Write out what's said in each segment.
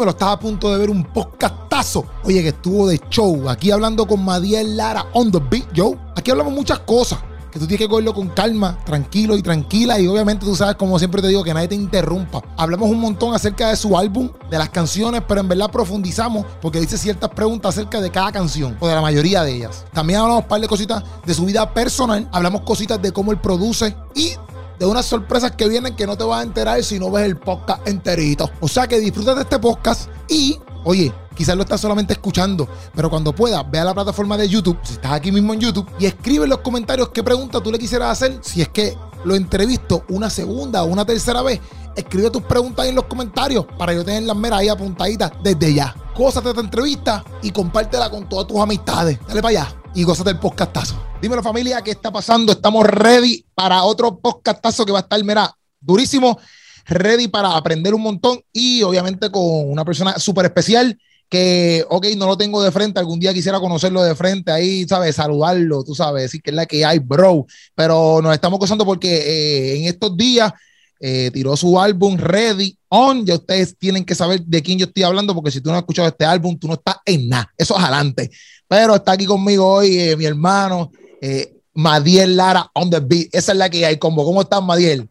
Dímelo, estás a punto de ver un podcastazo. Oye, que estuvo de show. Aquí hablando con Madiel Lara on the beat, Joe. Aquí hablamos muchas cosas. Que tú tienes que cogerlo con calma, tranquilo y tranquila. Y obviamente tú sabes, como siempre te digo, que nadie te interrumpa. Hablamos un montón acerca de su álbum, de las canciones, pero en verdad profundizamos porque dice ciertas preguntas acerca de cada canción o de la mayoría de ellas. También hablamos un par de cositas de su vida personal. Hablamos cositas de cómo él produce y de unas sorpresas que vienen que no te vas a enterar si no ves el podcast enterito. O sea que disfruta de este podcast y, oye, quizás lo estás solamente escuchando, pero cuando puedas, ve a la plataforma de YouTube, si estás aquí mismo en YouTube, y escribe en los comentarios qué pregunta tú le quisieras hacer, si es que lo entrevisto una segunda o una tercera vez. Escribe tus preguntas ahí en los comentarios para yo tener las meras ahí apuntaditas desde ya. Cósate esta entrevista y compártela con todas tus amistades. Dale para allá y gózate el podcastazo. Dímelo familia, ¿qué está pasando? Estamos ready para otro podcastazo que va a estar, mira, durísimo, ready para aprender un montón y obviamente con una persona súper especial que, ok, no lo tengo de frente, algún día quisiera conocerlo de frente, ahí, ¿sabes? Saludarlo, tú sabes, decir que es la que hay, bro. Pero nos estamos gozando porque eh, en estos días eh, tiró su álbum Ready On. Ya ustedes tienen que saber de quién yo estoy hablando, porque si tú no has escuchado este álbum, tú no estás en nada. Eso es adelante. Pero está aquí conmigo hoy eh, mi hermano eh, Madiel Lara on the beat. Esa es la que hay. ¿Cómo, cómo estás, Madiel?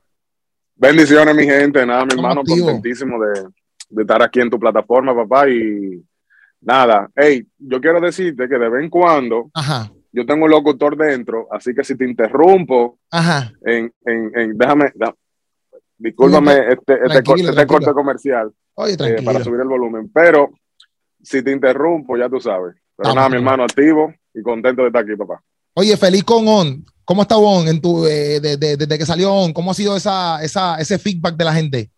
Bendiciones, mi gente. Nada, mi hermano, contentísimo de, de estar aquí en tu plataforma, papá. Y nada, hey, yo quiero decirte que de vez en cuando yo tengo un locutor dentro, así que si te interrumpo, En, en, déjame, discúlpame este, este, este corte comercial eh, para subir el volumen, pero si te interrumpo, ya tú sabes. Pero nada, mi hermano, activo y contento de estar aquí, papá. Oye, feliz con On. ¿Cómo está On en tu, eh, desde que salió On? ¿Cómo ha sido esa, esa, ese feedback de la gente?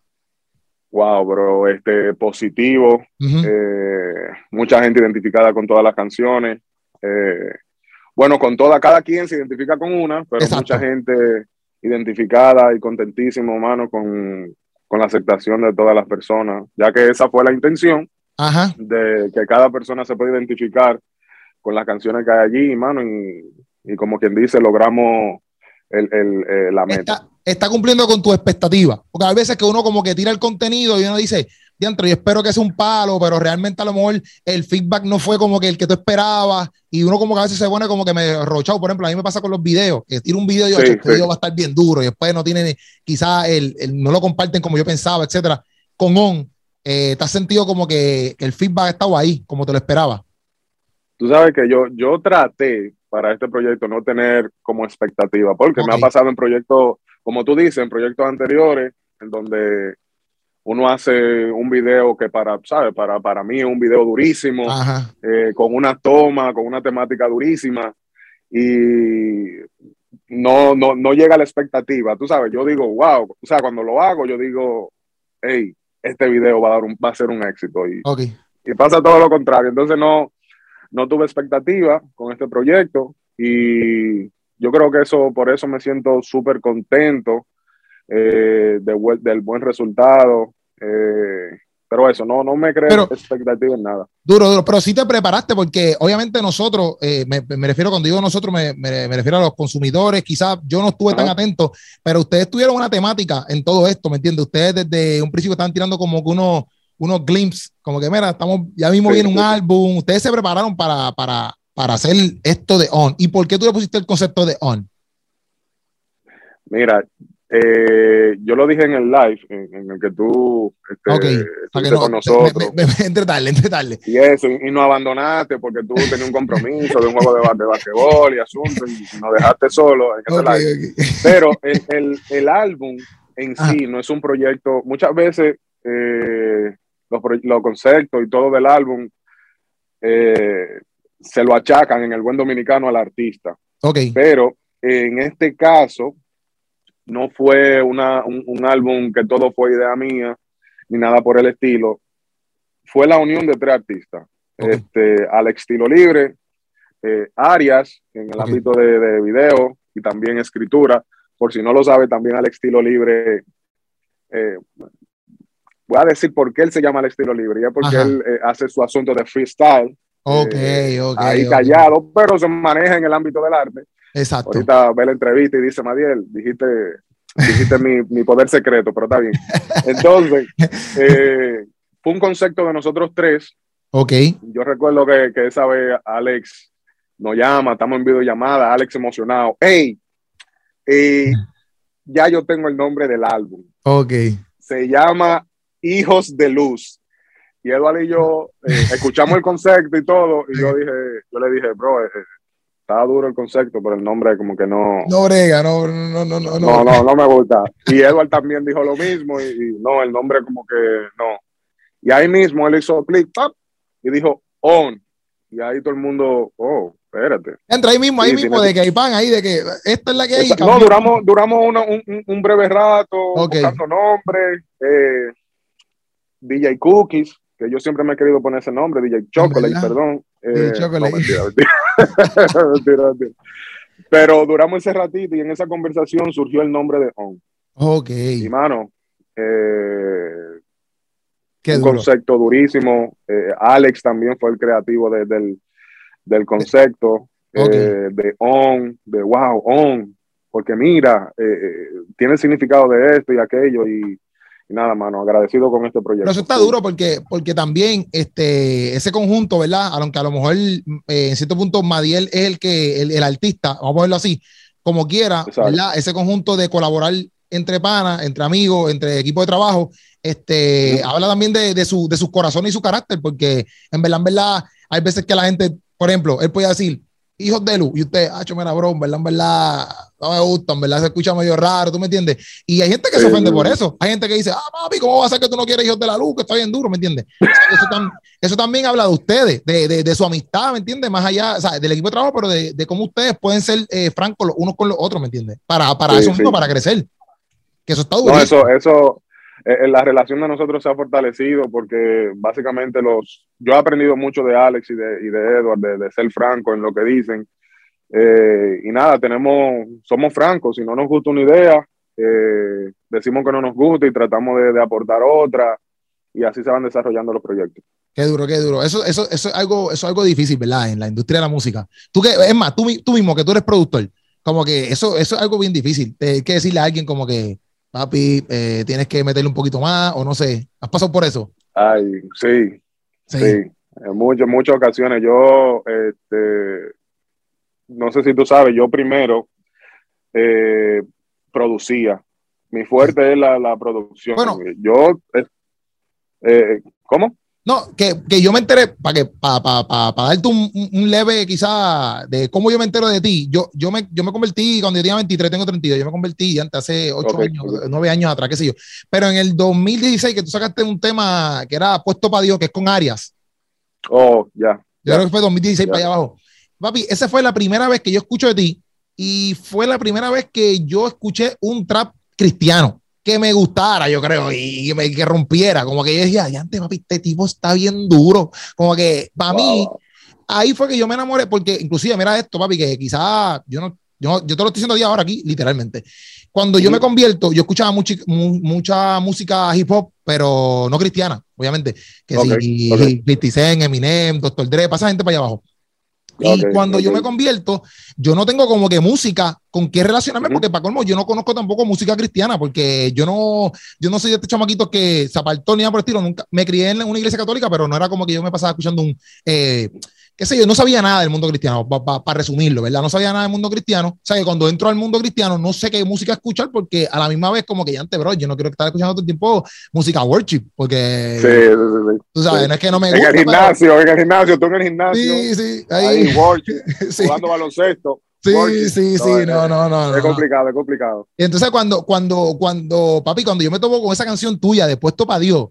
Wow, bro, este, positivo. Eh, mucha gente identificada con todas las canciones. Eh, bueno, con toda, cada quien se identifica con una, pero mucha gente identificada y contentísimo, mano, con, con, la aceptación de todas las personas, ya que esa fue la intención de que cada persona se pueda identificar con las canciones que hay allí, mano, y, y como quien dice, logramos el, el, eh, la meta está cumpliendo con tu expectativa. Porque hay veces que uno como que tira el contenido y uno dice, diantro, yo espero que sea un palo, pero realmente a lo mejor el feedback no fue como que el que tú esperabas y uno como que a veces se pone como que me rochado. Por ejemplo, a mí me pasa con los videos, que tiro un video y yo, este video va a estar bien duro y después no tiene, quizás el, no lo comparten como yo pensaba, etcétera. Con On, eh, ¿te has sentido como que el feedback ha estado ahí, como te lo esperaba? Tú sabes que yo, yo traté para este proyecto no tener como expectativa, porque me ha pasado en proyectos como tú dices, en proyectos anteriores, en donde uno hace un video que para, ¿sabes? Para, para mí es un video durísimo, eh, con una toma, con una temática durísima, y no, no, no llega a la expectativa, tú sabes, yo digo, wow, o sea, cuando lo hago, yo digo, hey, este video va a, dar un, va a ser un éxito, y, y pasa todo lo contrario, entonces no, no tuve expectativa con este proyecto, y yo creo que eso, por eso me siento súper contento eh, del buen resultado. Eh, pero eso, no, no me creo expectativa en nada. Duro, duro, pero sí te preparaste porque obviamente nosotros, eh, me, refiero cuando digo nosotros, me, me, refiero a los consumidores, quizás yo no estuve tan atento, pero ustedes tuvieron una temática en todo esto, ¿me entiendes? Ustedes desde un principio estaban tirando como que unos, unos glimpses, como que mira, estamos, ya mismo viene un álbum, ustedes se prepararon para, para, para hacer esto de on? ¿Y por qué tú le pusiste el concepto de on? Mira, eh, yo lo dije en el live en, el que tú este, con nosotros. entre tarde, entre tarde. Y eso, y, no abandonaste porque tú tenías un compromiso de un juego de, de basquetbol y asunto, y nos dejaste solo en ese live. Pero el, el, el, álbum en sí no es un proyecto, muchas veces eh, los, los, conceptos y todo del álbum eh, se lo achacan en el buen dominicano al artista. Okay. Pero en este caso, no fue una, un, álbum que todo fue idea mía, ni nada por el estilo. Fue la unión de tres artistas. Este, al estilo libre, eh, Arias, en el ámbito de, de, video y también escritura. Por si no lo sabe, también al estilo libre. Eh, voy a decir por qué él se llama al estilo libre, ya porque él eh, hace su asunto de freestyle. Ok, ok. Ahí callado, pero se maneja en el ámbito del arte. Exacto. Ahorita ve la entrevista y dice, Madiel, dijiste, dijiste mi, mi, poder secreto, pero está bien. Entonces, eh, fue un concepto de nosotros tres. Ok. Yo recuerdo que, que esa vez Alex nos llama, estamos en videollamada, Alex emocionado. ¡Hey! Eh, ya yo tengo el nombre del álbum. Ok. Se llama Hijos de Luz. Y Eduardo y yo eh, escuchamos el concepto y todo, y yo dije, yo le dije, bro, eh, estaba duro el concepto, pero el nombre como que no. No brega, no, no, no, no. No, no, no me gusta. Y Edward también dijo lo mismo, y, y, no, el nombre como que no. Y ahí mismo él hizo clic, tap, y dijo on. Y ahí todo el mundo, oh, espérate. Entra ahí mismo, ahí sí, mismo, de que hay pan, ahí, de que esta es la que hay. No, duramos, duramos una, un, un, breve rato okay. buscando nombres. Eh, DJ Cookies, que yo siempre me he querido poner ese nombre, DJ Chocolate, perdón. Eh, Chocolate. No, mentira, mentira. mentira, mentira. Pero duramos ese ratito y en esa conversación surgió el nombre de On. Ok. Y mano, eh, Qué un duro. concepto durísimo. Eh, Alex también fue el creativo de, del, del concepto eh, de On, de wow, On. Porque mira, tiene el significado de esto y aquello y nada, mano, agradecido con este proyecto. Pero eso está duro porque, porque también este, ese conjunto, ¿verdad? Aunque a lo mejor eh, en cierto punto Madiel es el que, el, el, artista, vamos a ponerlo así, como quiera, Exacto. ¿verdad? Ese conjunto de colaborar entre panas, entre amigos, entre equipos de trabajo, este, habla también de, de, su, de sus corazones y su carácter, porque en verdad, en verdad, hay veces que la gente, por ejemplo, él puede decir, hijos de luz, y usted, ah, mira, bro, en verdad, en verdad, no me gusta, en verdad se escucha medio raro, ¿tú me entiendes? Y hay gente que se ofende sí, por eso. Hay gente que dice, ah, papi, ¿cómo va a ser que tú no quieres hijos de la luz? Que está bien duro, ¿me entiendes? Eso, tam- eso también habla de ustedes, de, de- de su amistad, ¿me entiendes? Más allá, o sea, del equipo de trabajo, pero de, de cómo ustedes pueden ser eh, francos los unos con los otros, ¿me entiendes? Para, para Sí, eso mismo, para crecer. Que eso está duro. No, eso, eso, eh, la relación de nosotros se ha fortalecido porque básicamente los, yo he aprendido mucho de Alex y de, y de Edward, de, de ser franco en lo que dicen. Eh, y nada, tenemos, somos francos, si no nos gusta una idea, eh, decimos que no nos gusta y tratamos de, de, aportar otra y así se van desarrollando los proyectos. Qué duro, qué duro. Eso, eso, eso, es algo, eso es algo difícil, ¿verdad? En la industria de la música. Tú que, es más, tú, tú mismo, que tú eres productor, como que eso, eso es algo bien difícil. Hay que decirle a alguien como que, papi, eh, tienes que meterle un poquito más, o no sé. ¿Has pasado por eso? Ay, sí, sí. sí. En muchas, muchas ocasiones. Yo, este, no sé si tú sabes, yo primero eh, producía. Mi fuerte es la, la producción. Bueno. Yo, eh, ¿cómo? No, que, que, yo me enteré, para que para pa, pa, pa darte un, un, leve quizá de cómo yo me entero de ti, yo, yo, me, yo me convertí cuando yo tenía 23, tengo 32, yo me convertí antes hace 8 okay. años, 9 años atrás, qué sé yo. Pero en el 2016 que tú sacaste un tema que era puesto para Dios, que es con Arias. Oh, ya. Yeah, yo yeah. creo que fue 2016 yeah. para allá abajo. Papi, esa fue la primera vez que yo escucho de ti y fue la primera vez que yo escuché un trap cristiano que me gustara, yo creo, y que, me, que rompiera. Como que yo decía, ya antes, papi, este tipo está bien duro. Como que para wow. mí, ahí fue que yo me enamoré, porque inclusive, mira esto, papi, que quizá yo no, yo, yo te lo estoy diciendo día ahora aquí, literalmente. Cuando yo me convierto, yo escuchaba mucha, mucha música hip hop, pero no cristiana, obviamente. Que okay, si okay. 50 Cent, Eminem, Dr. Dre, pasa gente para allá abajo. Y okay, cuando okay. yo me convierto, yo no tengo como que música con qué relacionarme, uh -huh. porque para colmo yo no conozco tampoco música cristiana, porque yo no, yo no soy de este chamaquito que se apartó ni nada por el estilo, nunca me crié en una iglesia católica, pero no era como que yo me pasaba escuchando un, eh, qué sé yo, no sabía nada del mundo cristiano, para pa, pa resumirlo, ¿verdad? No sabía nada del mundo cristiano, o sea que cuando entro al mundo cristiano no sé qué música escuchar, porque a la misma vez como que ya antes, bro, yo no quiero estar escuchando todo el tiempo música worship, porque sí, sí, sí, tú sabes, no es que no me en gusta. En el gimnasio, pero... en el gimnasio, tú en el gimnasio. Sí, sí, ahí, ahí worship, jugando baloncesto. Sí, worship. sí, sí, no, no, no. Es complicado, es complicado. Y entonces cuando, cuando, cuando, papi, cuando yo me tomo con esa canción tuya de Puesto para Dios,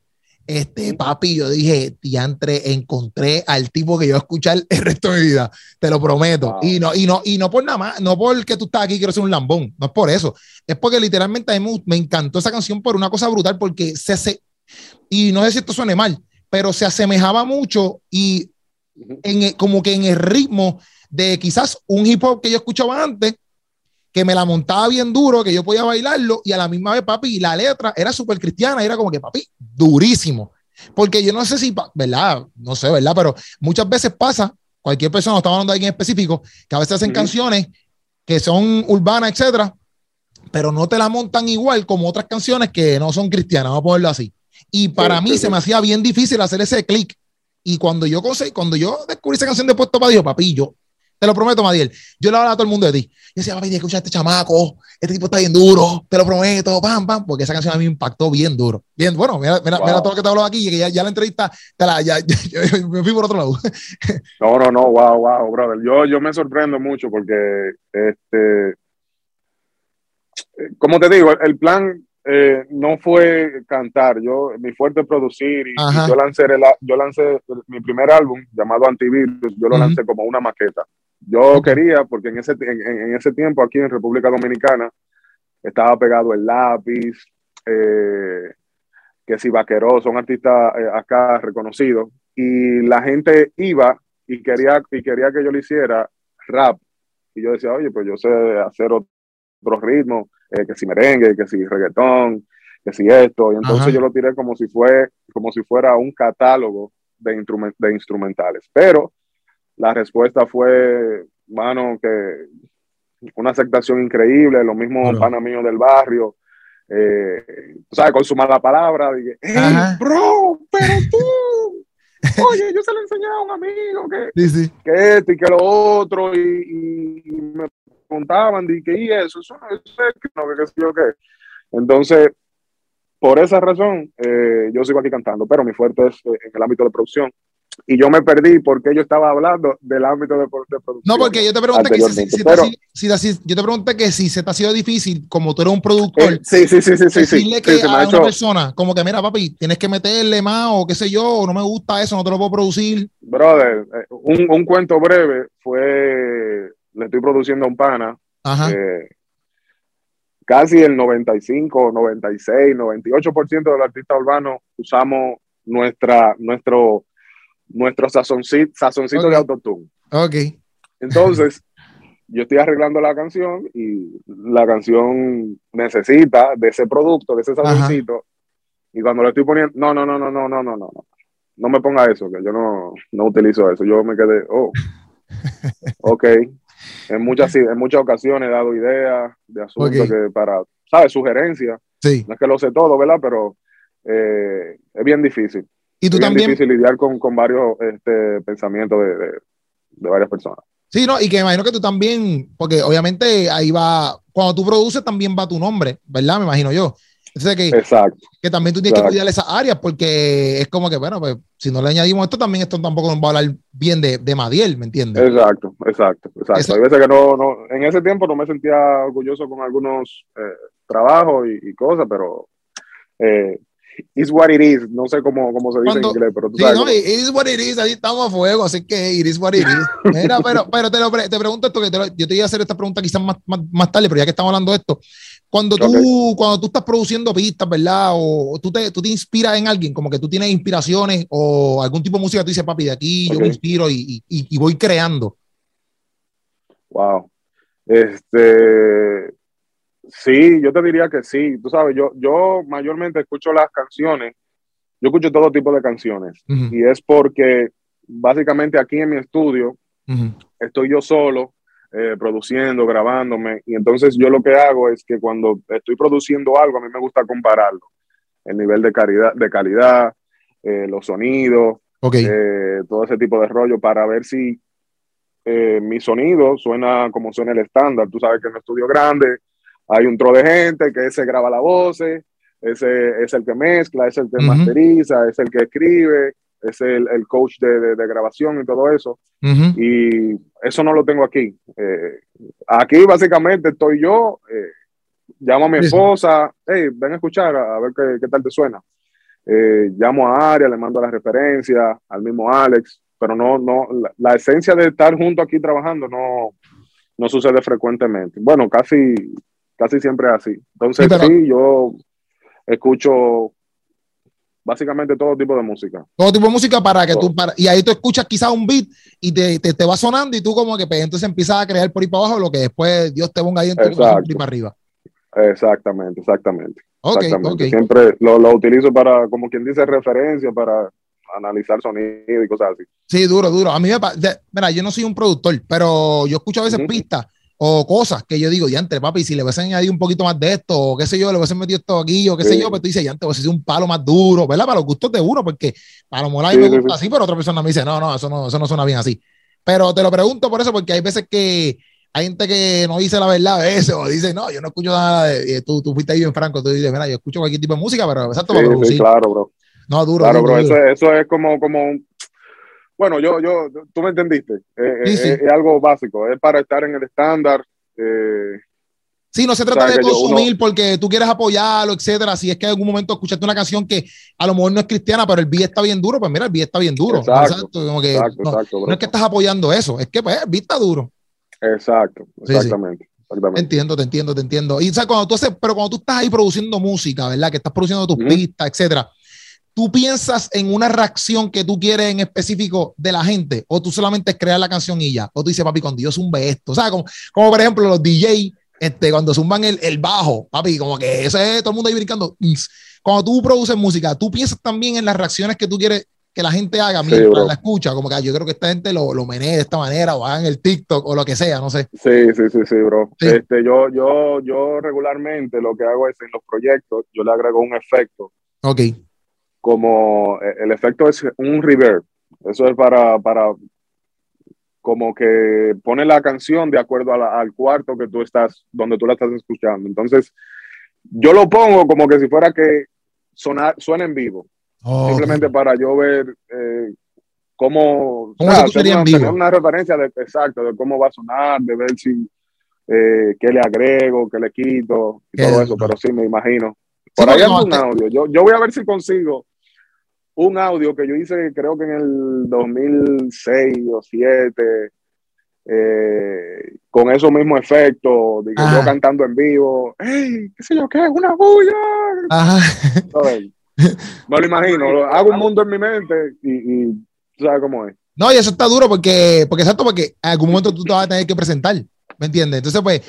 este papi, yo dije, diantre, encontré al tipo que yo escuchar el resto de mi vida, te lo prometo. Wow. Y no, y no, y no por nada más, no porque tú estás aquí quiero ser un lambón, no es por eso. Es porque literalmente a mí me, me encantó esa canción por una cosa brutal, porque se hace, y no sé si esto suene mal, pero se asemejaba mucho y en, como que en el ritmo de quizás un hip hop que yo escuchaba antes, que me la montaba bien duro, que yo podía bailarlo, y a la misma vez, papi, la letra era súper cristiana, era como que, papi, durísimo. Porque yo no sé si, ¿verdad? No sé, ¿verdad? Pero muchas veces pasa, cualquier persona, no estamos hablando de alguien específico, que a veces hacen uh -huh. canciones que son urbanas, etcétera, pero no te la montan igual como otras canciones que no son cristianas, vamos a ponerlo así. Y para mí se me hacía bien difícil hacer ese clic. Y cuando yo, cuando yo descubrí esa canción de Puesto para Dios, papi, yo te lo prometo, Madiel. Yo le hablaba a todo el mundo de ti. Yo decía, papi, escucha a este chamaco. Este tipo está bien duro. Te lo prometo. Pam, pam. Porque esa canción a mí me impactó bien duro. Bien, bueno, mira, mira, todo lo que te habló aquí. Que ya, ya la entrevista, te la, ya, me fui por otro lado. no, no, no. Wow, wow, brother. Yo, yo me sorprendo mucho porque, este, como te digo, el plan eh, no fue cantar, yo, mi fuerte es producir y, yo, lancé yo lancé mi primer álbum llamado Antivirus, yo lo lancé como una maqueta. Yo quería, porque en ese, en, ese tiempo aquí en República Dominicana estaba pegado el lápiz, eh, que si vaqueros son artistas eh, acá reconocidos, y la gente iba y quería, y quería que yo le hiciera rap. Y yo decía, oye, pues yo sé hacer otro ritmo eh, que si merengue, que si reggaetón, que si esto, y entonces yo lo tiré como si, fue, como si fuera un catálogo de, de instrumentales. Pero la respuesta fue, mano, que una aceptación increíble, lo mismo pana mío del barrio, eh, ¿sabes? Con su mala palabra, dije, hey, bro, pero tú, oye, yo se lo enseñé a un amigo que, sí, que esto y que lo otro, y, y me contaban de que y eso, eso, eso, que no, que sé yo qué. Entonces, por esa razón, eh, yo sigo aquí cantando, pero mi fuerte es eh, en el ámbito de producción. Y yo me perdí porque yo estaba hablando del ámbito de, producción. No, porque yo te pregunté que si, si, si, yo te pregunté que si se te ha sido difícil, como tú eres un productor, eh, sí, sí, sí, sí, sí, decirle que a una persona, como que mira, papi, tienes que meterle más o qué sé yo, o no me gusta eso, no te lo puedo producir. Brother, un, un cuento breve fue le estoy produciendo a un pana. Eh, casi el 95, 96, 98% de los artistas urbanos usamos nuestra, nuestro, nuestro sazoncito, sazoncito de autotune. Ok. Entonces, yo estoy arreglando la canción y la canción necesita de ese producto, de ese sazoncito. Y cuando le estoy poniendo, no, no, no, no, no, no, no, no, no. No me ponga eso, que yo no, no utilizo eso. Yo me quedé, oh, ok, en muchas, en muchas ocasiones he dado ideas de asuntos que para, ¿sabes? Sugerencias. Sí. No es que lo sé todo, ¿verdad? Pero eh, es bien difícil. Y tú es también. difícil lidiar con, con varios este, pensamientos de, de, varias personas. Sí, no, y que imagino que tú también, porque obviamente ahí va, cuando tú produces también va tu nombre, ¿verdad? Me imagino yo que, Exacto. que también tú tienes que cuidar esas áreas porque es como que, bueno, pues si no le añadimos esto, también esto tampoco nos va a hablar bien de, de Madiel, ¿me entiendes? Exacto, exacto, exacto. Hay veces que no, no, en ese tiempo no me sentía orgulloso con algunos eh, trabajos y, cosas, pero eh, is what it is, no sé cómo, cómo se dice en inglés, pero tú sí, No, it is what it is, ahí estamos a fuego, así que it is what it is. Mira, pero, pero te, lo, te pregunto esto, que yo te iba a hacer esta pregunta quizás más, más, más tarde, pero ya que estamos hablando de esto, cuando tú, cuando tú estás produciendo pistas, ¿verdad? O, tú, te, tú te inspiras en alguien, como que tú tienes inspiraciones o algún tipo de música, tú dices, papi, de aquí yo me inspiro y, y, y, voy creando. Wow. Este, sí, yo te diría que sí. Tú sabes, yo, yo mayormente escucho las canciones, yo escucho todo tipo de canciones y es porque básicamente aquí en mi estudio estoy yo solo eh, produciendo, grabándome. Y entonces yo lo que hago es que cuando estoy produciendo algo, a mí me gusta compararlo. El nivel de calidad, de calidad eh, los sonidos, eh, todo ese tipo de rollo para ver si mi sonido suena como suena el estándar. Tú sabes que en un estudio grande hay un tro de gente que se graba la voz, ese es el que mezcla, es el que masteriza, es el que escribe, es el, el coach de, de, grabación y todo eso. Y eso no lo tengo aquí. Eh, aquí básicamente estoy yo, eh, llamo a mi esposa, hey, ven a escuchar a, ver qué, qué, tal te suena. Eh, llamo a Aria, le mando la referencia, al mismo Alex, pero no, no, la, esencia de estar junto aquí trabajando no, no sucede frecuentemente. Bueno, casi, casi siempre es así. Entonces, sí, yo escucho básicamente todo tipo de música. Todo tipo de música para que tú, para, y ahí tú escuchas quizás un beat y te, te, va sonando y tú como que pues, entonces empiezas a crear por ahí para abajo lo que después Dios te ponga ahí en tu corazón y para arriba. Exactamente, exactamente. Siempre lo, lo, utilizo para, como quien dice, referencia para analizar sonido y cosas así. Sí, duro, duro. A mí me mira, yo no soy un productor, pero yo escucho a veces pistas o cosas que yo digo, ya entre papi, si le hubiesen añadido un poquito más de esto, o qué sé yo, le hubiesen metido esto aquí, o qué sé yo, pues tú dices, ya antes a un palo más duro, ¿verdad? Para los gustos de uno, porque para lo mejor me gusta así, pero otra persona me dice, no, no, eso no, eso no suena bien así. Pero te lo pregunto por eso, porque hay veces que hay gente que no dice la verdad a veces, o dice, no, yo no escucho nada de, tú, tú fuiste ahí en Franco, tú dices, mira, yo escucho cualquier tipo de música, pero exacto para producir. Sí, claro, bro. No, duro. Claro, bro, Eso, eso es como, como bueno, yo, yo, tú me entendiste. Eh, eh, es, algo básico, es para estar en el estándar. Eh, sí, no se trata de consumir porque tú quieres apoyarlo, etcétera. Si es que en algún momento escuchaste una canción que a lo mejor no es cristiana, pero el beat está bien duro, pues mira, el beat está bien duro. Exacto, no, es que estás apoyando eso, es que pues, el beat está duro. Exacto, exactamente. Entiendo, te entiendo, te entiendo. Y ¿sabes? cuando tú haces, pero cuando tú estás ahí produciendo música, ¿verdad? Que estás produciendo tus pistas, etcétera ¿Tú piensas en una reacción que tú quieres en específico de la gente? ¿O tú solamente creas la canción y ya? ¿O tú dices, papi, con Dios zumbe esto? O sea, como, como por ejemplo los DJ, este, cuando zumban el, el, bajo, papi, como que eso es todo el mundo ahí brincando. Cuando tú produces música, ¿tú piensas también en las reacciones que tú quieres que la gente haga mientras la escucha? Como que yo creo que esta gente lo, lo menee de esta manera o hagan el TikTok o lo que sea, no sé. Sí, sí, sí, sí, bro. Este, yo, yo, yo regularmente lo que hago es en los proyectos, yo le agrego un efecto. Ok como eh, el efecto es un reverb. Eso es para, para como que pone la canción de acuerdo al cuarto que tú estás, donde tú la estás escuchando. Entonces, yo lo pongo como que si fuera que sonar, suena en vivo. Simplemente para yo ver eh, cómo, ¿Cómo una, una, referencia de, exacto de cómo va a sonar, de ver si eh, qué le agrego, qué le quito y todo eso, pero sí me imagino. Por ahí hay un audio. Yo, yo voy a ver si consigo un audio que yo hice creo que en el 2006 o 2007, eh, con esos mismos efectos, digo, yo cantando en vivo, ¡Ey! ¿Qué sé yo qué? ¡Una bulla! Me lo imagino, hago un mundo en mi mente y, y sabes cómo es. No, y eso está duro porque, porque exacto, porque en algún momento tú te vas a tener que presentar. ¿Me entiendes? Entonces, pues,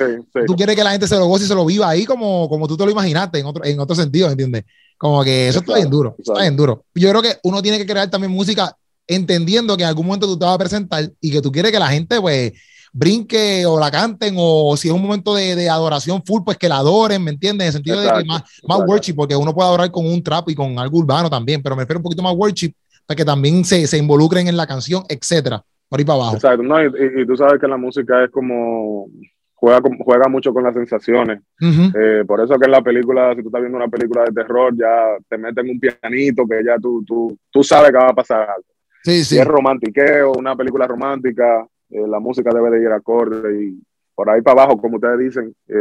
tú quieres que la gente se lo goce y se lo viva ahí como, como tú te lo imaginaste, en otro, en otro sentido, ¿me entiendes? Como que eso está bien duro, está bien duro. Yo creo que uno tiene que crear también música entendiendo que en algún momento tú te vas a presentar y que tú quieres que la gente, pues, brinque o la canten o si es un momento de, de adoración full, pues que la adoren, ¿me entiendes? En el sentido de que más, más worship, porque uno puede adorar con un trap y con algo urbano también, pero me refiero un poquito más worship para que también se, se involucren en la canción, etcétera, por ahí para abajo. Exacto, no, y, y, tú sabes que la música es como juega, juega mucho con las sensaciones. Eh, por eso que en la película, si tú estás viendo una película de terror, ya te meten un pianito que ya tú, tú, tú sabes que va a pasar algo. Sí, sí. Si es romantiqueo, una película romántica, eh, la música debe de ir acorde y por ahí para abajo, como ustedes dicen, eh,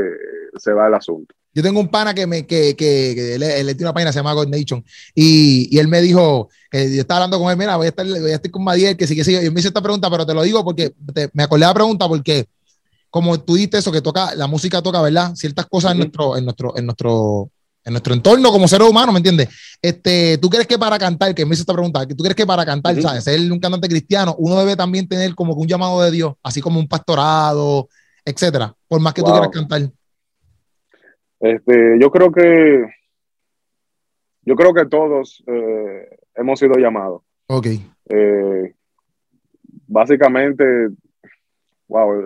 se va el asunto. Yo tengo un pana que me que, que, que él, él, tiene una página se llama God Nation y, y él me dijo, eh, yo estaba hablando con él, mira, voy a estar, voy a estar con Madiel, que sí que sí, y me hizo esta pregunta, pero te lo digo porque me acordé de la pregunta porque como tú dijiste eso, que toca, la música toca, ¿verdad? Ciertas cosas en nuestro, en nuestro, en nuestro, en nuestro entorno como seres humanos, ¿me entiendes? Este, ¿tú crees que para cantar, que me hizo esta pregunta, que tú crees que para cantar, ¿sabes? Ser un cantante cristiano, uno debe también tener como un llamado de Dios, así como un pastorado, etcétera, por más que tú quieras cantar? Este, yo creo que, yo creo que todos eh, hemos sido llamados. Ok. Eh, básicamente, wow,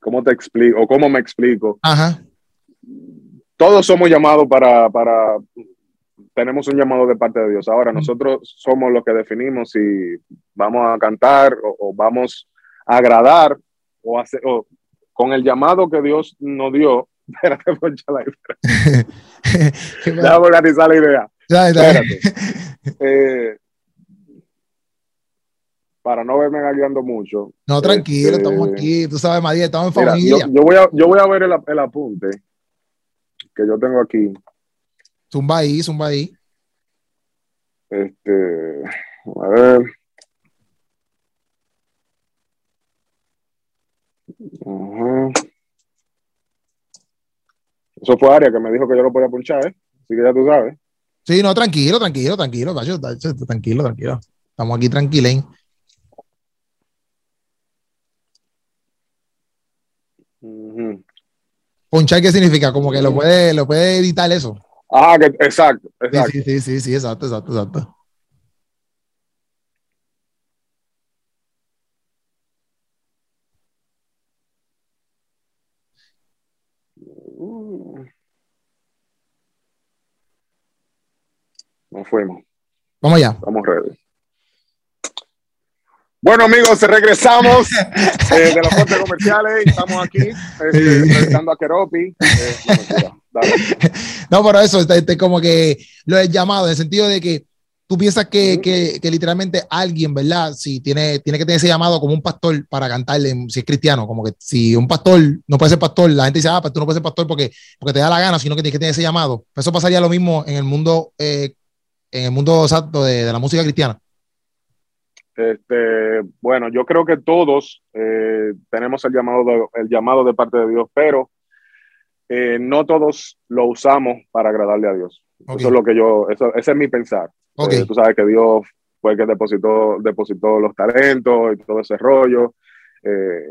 ¿cómo te explico? O cómo me explico. Ajá. Todos somos llamados para, para, tenemos un llamado de parte de Dios. Ahora, nosotros somos los que definimos si vamos a cantar o, vamos agradar o, hacer, o con el llamado que Dios nos dio. Espérate, poncha la idea. Déjame organizar la idea. Espérate. Eh, para no verme gagueando mucho. No, tranquilo, este, estamos aquí, tú sabes, María, estamos en familia. Yo, voy a, yo voy a ver el, el, apunte que yo tengo aquí. Zumba ahí, zumba ahí. Este, a ver. Eso fue Aria que me dijo que yo lo podía punchar, ¿eh? Así que ya tú sabes. Sí, no, tranquilo, tranquilo, tranquilo, tranquilo, tranquilo. Estamos aquí tranquilos. Ponchar, ¿qué significa? Como que lo puede, lo puede editar eso. Ah, que, exacto, exacto. Sí, sí, sí, sí, exacto, exacto, exacto. Uh. Nos fuimos. Vamos allá. Vamos ready. Bueno, amigos, regresamos eh, de los cortes comerciales. Estamos aquí eh, entrevistando a Keropi. Eh, no, pero eso, este, este, como que lo he llamado, en el sentido de que tú piensas que, que, que, literalmente alguien, ¿verdad? Si tiene, tiene que tener ese llamado como un pastor para cantarle, si es cristiano, como que si un pastor no puede ser pastor, la gente dice, ah, pues tú no puedes ser pastor porque, porque te da la gana, sino que tienes que tener ese llamado. Eso pasaría lo mismo en el mundo, eh, en el mundo exacto de, de la música cristiana. Este, bueno, yo creo que todos eh, tenemos el llamado, de, el llamado de parte de Dios, pero eh, no todos lo usamos para agradarle a Dios. Eso es lo que yo, eso, ese es mi pensar. Eh, tú sabes que Dios fue el que depositó, depositó los talentos y todo ese rollo.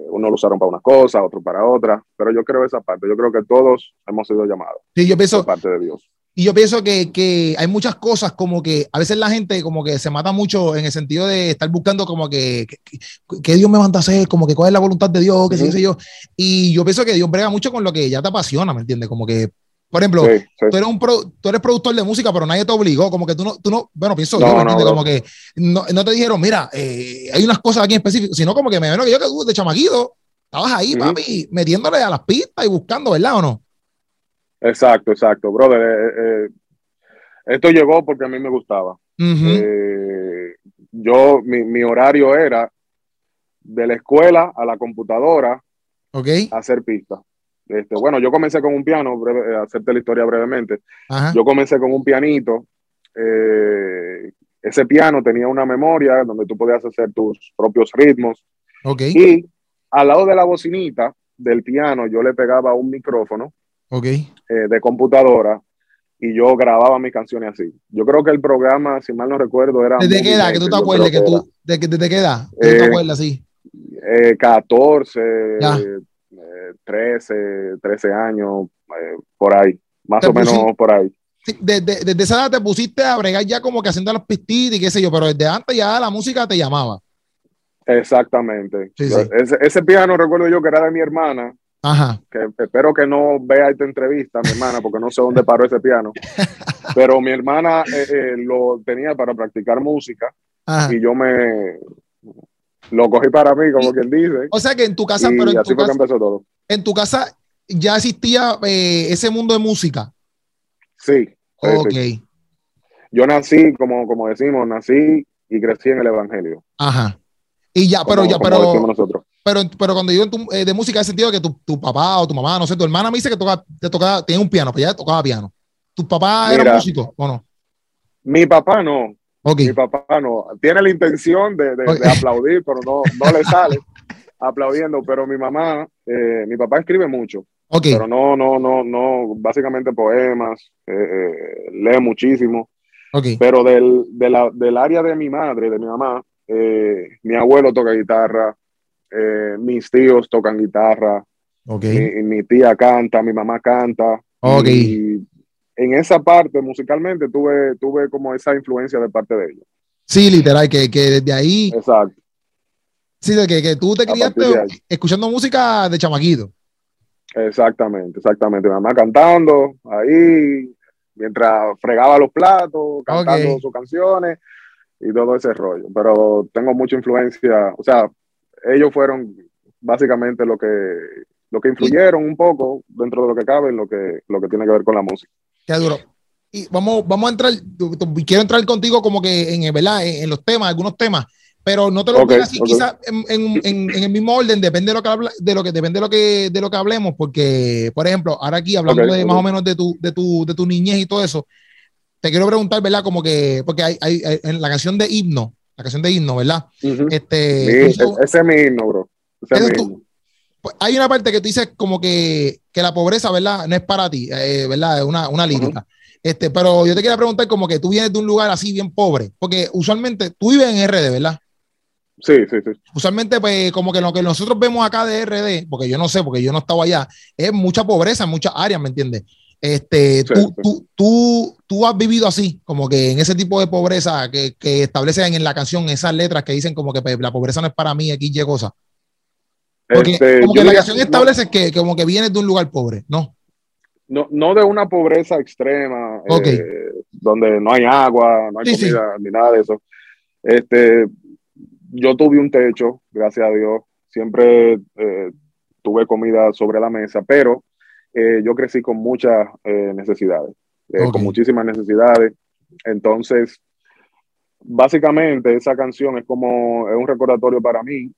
uno lo usaron para una cosa, otro para otra, pero yo creo esa parte. Yo creo que todos hemos sido llamados. Sí, yo pienso. parte de Dios. Y yo pienso que, que, hay muchas cosas como que a veces la gente como que se mata mucho en el sentido de estar buscando como que, que, Dios me manda a hacer, como que cuál es la voluntad de Dios, qué sé yo. Y yo pienso que Dios brega mucho con lo que ya te apasiona, ¿me entiendes? Como que, por ejemplo, Tú, eres un tú eres productor de música, pero nadie te obligó, como que tú no, tú no bueno, pienso yo, ¿me entiendes? Como que no, no, te dijeron, mira, eh, hay unas cosas aquí en específico, sino como que me veo que yo que tú de chamaquito, estabas ahí, papi, metiéndole a las pistas y buscando, ¿verdad o no? Exacto, exacto, brother. Eh, eh, esto llegó porque a mí me gustaba. yo, mi, mi, horario era de la escuela a la computadora okay. hacer pistas. Este, bueno, yo comencé con un piano, breve, eh, hacerte la historia brevemente. Ajá. Yo comencé con un pianito. Eh, ese piano tenía una memoria donde tú podías hacer tus propios ritmos. Okay. Y al lado de la bocinita del piano yo le pegaba un micrófono okay. eh, de computadora y yo grababa mis canciones así. Yo creo que el programa, si mal no recuerdo, era... ¿Desde qué edad? Que tú te acuerdas que, tú... ¿Desde, qué edad? ¿Tú eh, te acuerdas así? Eh, 14, eh, 13, 13 años, eh, por ahí. Más o menos por ahí. Desde, desde, esa edad te pusiste a bregar ya como que haciendo los pistitos y qué sé yo, pero desde antes ya la música te llamaba. Exactamente. Sí, sí. Ese, ese, piano recuerdo yo que era de mi hermana Ajá. Que espero que no vea esta entrevista, mi hermana, porque no sé dónde paró ese piano. Pero mi hermana eh, eh, lo tenía para practicar música Ajá. y yo me lo cogí para mí, como y, quien dice. O sea que en tu casa, y pero en así tu fue casa, que empezó todo. En tu casa ya existía eh, ese mundo de música. Sí. Ok. Sí. Yo nací, como, como decimos, nací y crecí en el Evangelio. Ajá. Y ya, pero como, ya, como pero. Nosotros. Pero, pero cuando digo eh, de música, en el sentido de que tu, tu, papá o tu mamá, no sé, tu hermana me dice que toca, te tocaba, tenía un piano, pero ya tocaba piano. ¿Tu papá Mira, era músico o no? Mi papá no. Okay. Mi papá no. Tiene la intención de, de, okay. de aplaudir, pero no, no le sale aplaudiendo. Pero mi mamá, eh, mi papá escribe mucho. Okay. Pero no, no, no, no, básicamente poemas, eh, eh, lee muchísimo. Okay. Pero del, de la, del área de mi madre, de mi mamá, eh, mi abuelo toca guitarra, mis tíos tocan guitarra, okay. mi, mi, tía canta, mi mamá canta. Okay. En esa parte, musicalmente, tuve, tuve como esa influencia de parte de ellos. Sí, literal, que, que desde ahí. Exacto. Sí, de que, que tú te criaste escuchando música de chamaquito. Exactamente, exactamente. Mi mamá cantando ahí, mientras fregaba los platos, cantando okay. sus canciones y todo ese rollo. Pero tengo mucha influencia, o sea, ellos fueron básicamente lo que, lo que influyeron un poco dentro de lo que cabe en lo que, lo que tiene que ver con la música. Qué duro. Y vamos, vamos a entrar, quiero entrar contigo como que en, ¿verdad? en, en los temas, algunos temas, pero no te lo okay, así okay. quizás en, en, en, el mismo orden, depende de lo que habla, de lo que depende de lo que de lo que hablemos, porque por ejemplo, ahora aquí hablando okay, de más o menos de tu, de tu de tu niñez y todo eso, te quiero preguntar, ¿verdad? Como que porque hay, hay, hay en la canción de himno, la canción de himno, ¿verdad? Uh -huh. Este sí, tú, ese es mi himno, bro. Ese es mi himno. Hay una parte que tú dices como que, que la pobreza, ¿verdad? No es para ti, eh, ¿verdad? Es una, una lírica. Uh -huh. Este, pero yo te quería preguntar como que tú vienes de un lugar así bien pobre, porque usualmente tú vives en RD, ¿verdad? Sí, sí, sí. Usualmente, pues, como que lo que nosotros vemos acá de RD, porque yo no sé, porque yo no estaba allá, es mucha pobreza en muchas áreas, ¿me entiendes? Este, sí, tú, sí. Tú, tú, tú, has vivido así, como que en ese tipo de pobreza que, que establecen en la canción esas letras que dicen como que pues, la pobreza no es para mí, aquí cosa. Porque este, como que la canción establece no, que como que vienes de un lugar pobre, ¿no? No, no de una pobreza extrema, okay. eh, donde no hay agua, no hay comida, ni nada de eso. Este, yo tuve un techo, gracias a Dios, siempre eh, tuve comida sobre la mesa, pero eh, yo crecí con muchas necesidades, con muchísimas necesidades. Entonces, básicamente esa canción es como es un recordatorio para mí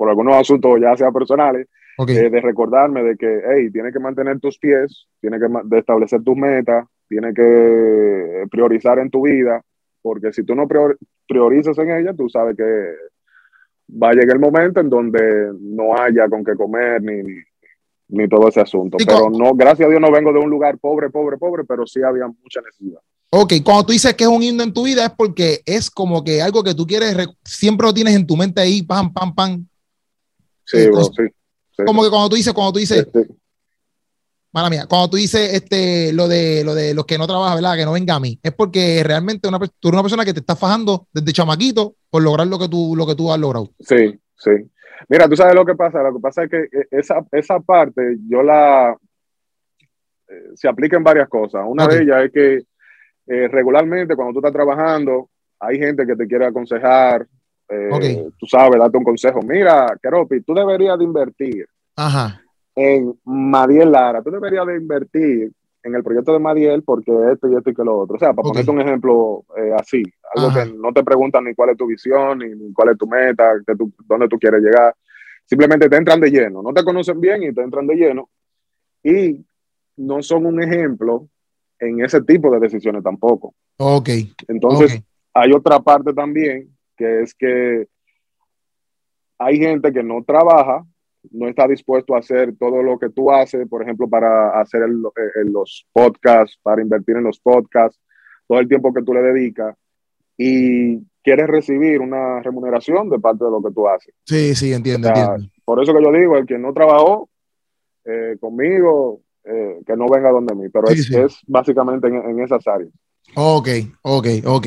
por algunos asuntos ya sea personales de recordarme de que hey tienes que mantener tus pies tienes que establecer tus metas tienes que priorizar en tu vida porque si tú no priorizas en ella tú sabes que va a llegar el momento en donde no haya con qué comer ni, ni, todo ese asunto. pero no, gracias a Dios no vengo de un lugar pobre, pobre, pobre, pero sí había mucha necesidad. Ok, cuando tú dices que es un himno en tu vida es porque es como que algo que tú quieres, siempre lo tienes en tu mente ahí, pam, pam, pam. Sí, eh, bro, sí, Como que cuando tú dices, cuando tú dices, mala mía, cuando tú dices este, lo de lo de los que no trabajan, ¿verdad? Que no venga a mí, es porque realmente una, tú eres una persona que te está fajando desde chamaquito por lograr lo que tú, lo que tú has logrado. Sí, sí. Mira, tú sabes lo que pasa. Lo que pasa es que eh, esa, esa parte yo la eh, se aplica en varias cosas. Una de ellas es que eh, regularmente cuando tú estás trabajando, hay gente que te quiere aconsejar, tú sabes, darte un consejo. Mira, Keropi, tú deberías de invertir Ajá en Madiel Lara, tú deberías de invertir en el proyecto de Madiel porque esto y esto y que lo otro. O sea, para ponerte un ejemplo eh, así, algo que no te preguntan ni cuál es tu visión, ni, cuál es tu meta, que dónde tú quieres llegar. Simplemente te entran de lleno. No te conocen bien y te entran de lleno. Y no son un ejemplo en ese tipo de decisiones tampoco. Ok. Entonces, hay otra parte también, que es que hay gente que no trabaja no está dispuesto a hacer todo lo que tú haces, por ejemplo, para hacer los podcasts, para invertir en los podcasts, todo el tiempo que tú le dedicas y quieres recibir una remuneración de parte de lo que tú haces. Sí, sí, entiendo, entiendo. Por eso que yo digo, el que no trabajó eh, conmigo, eh, que no venga donde mí, pero es, básicamente en, en esas áreas. Ok, ok, ok.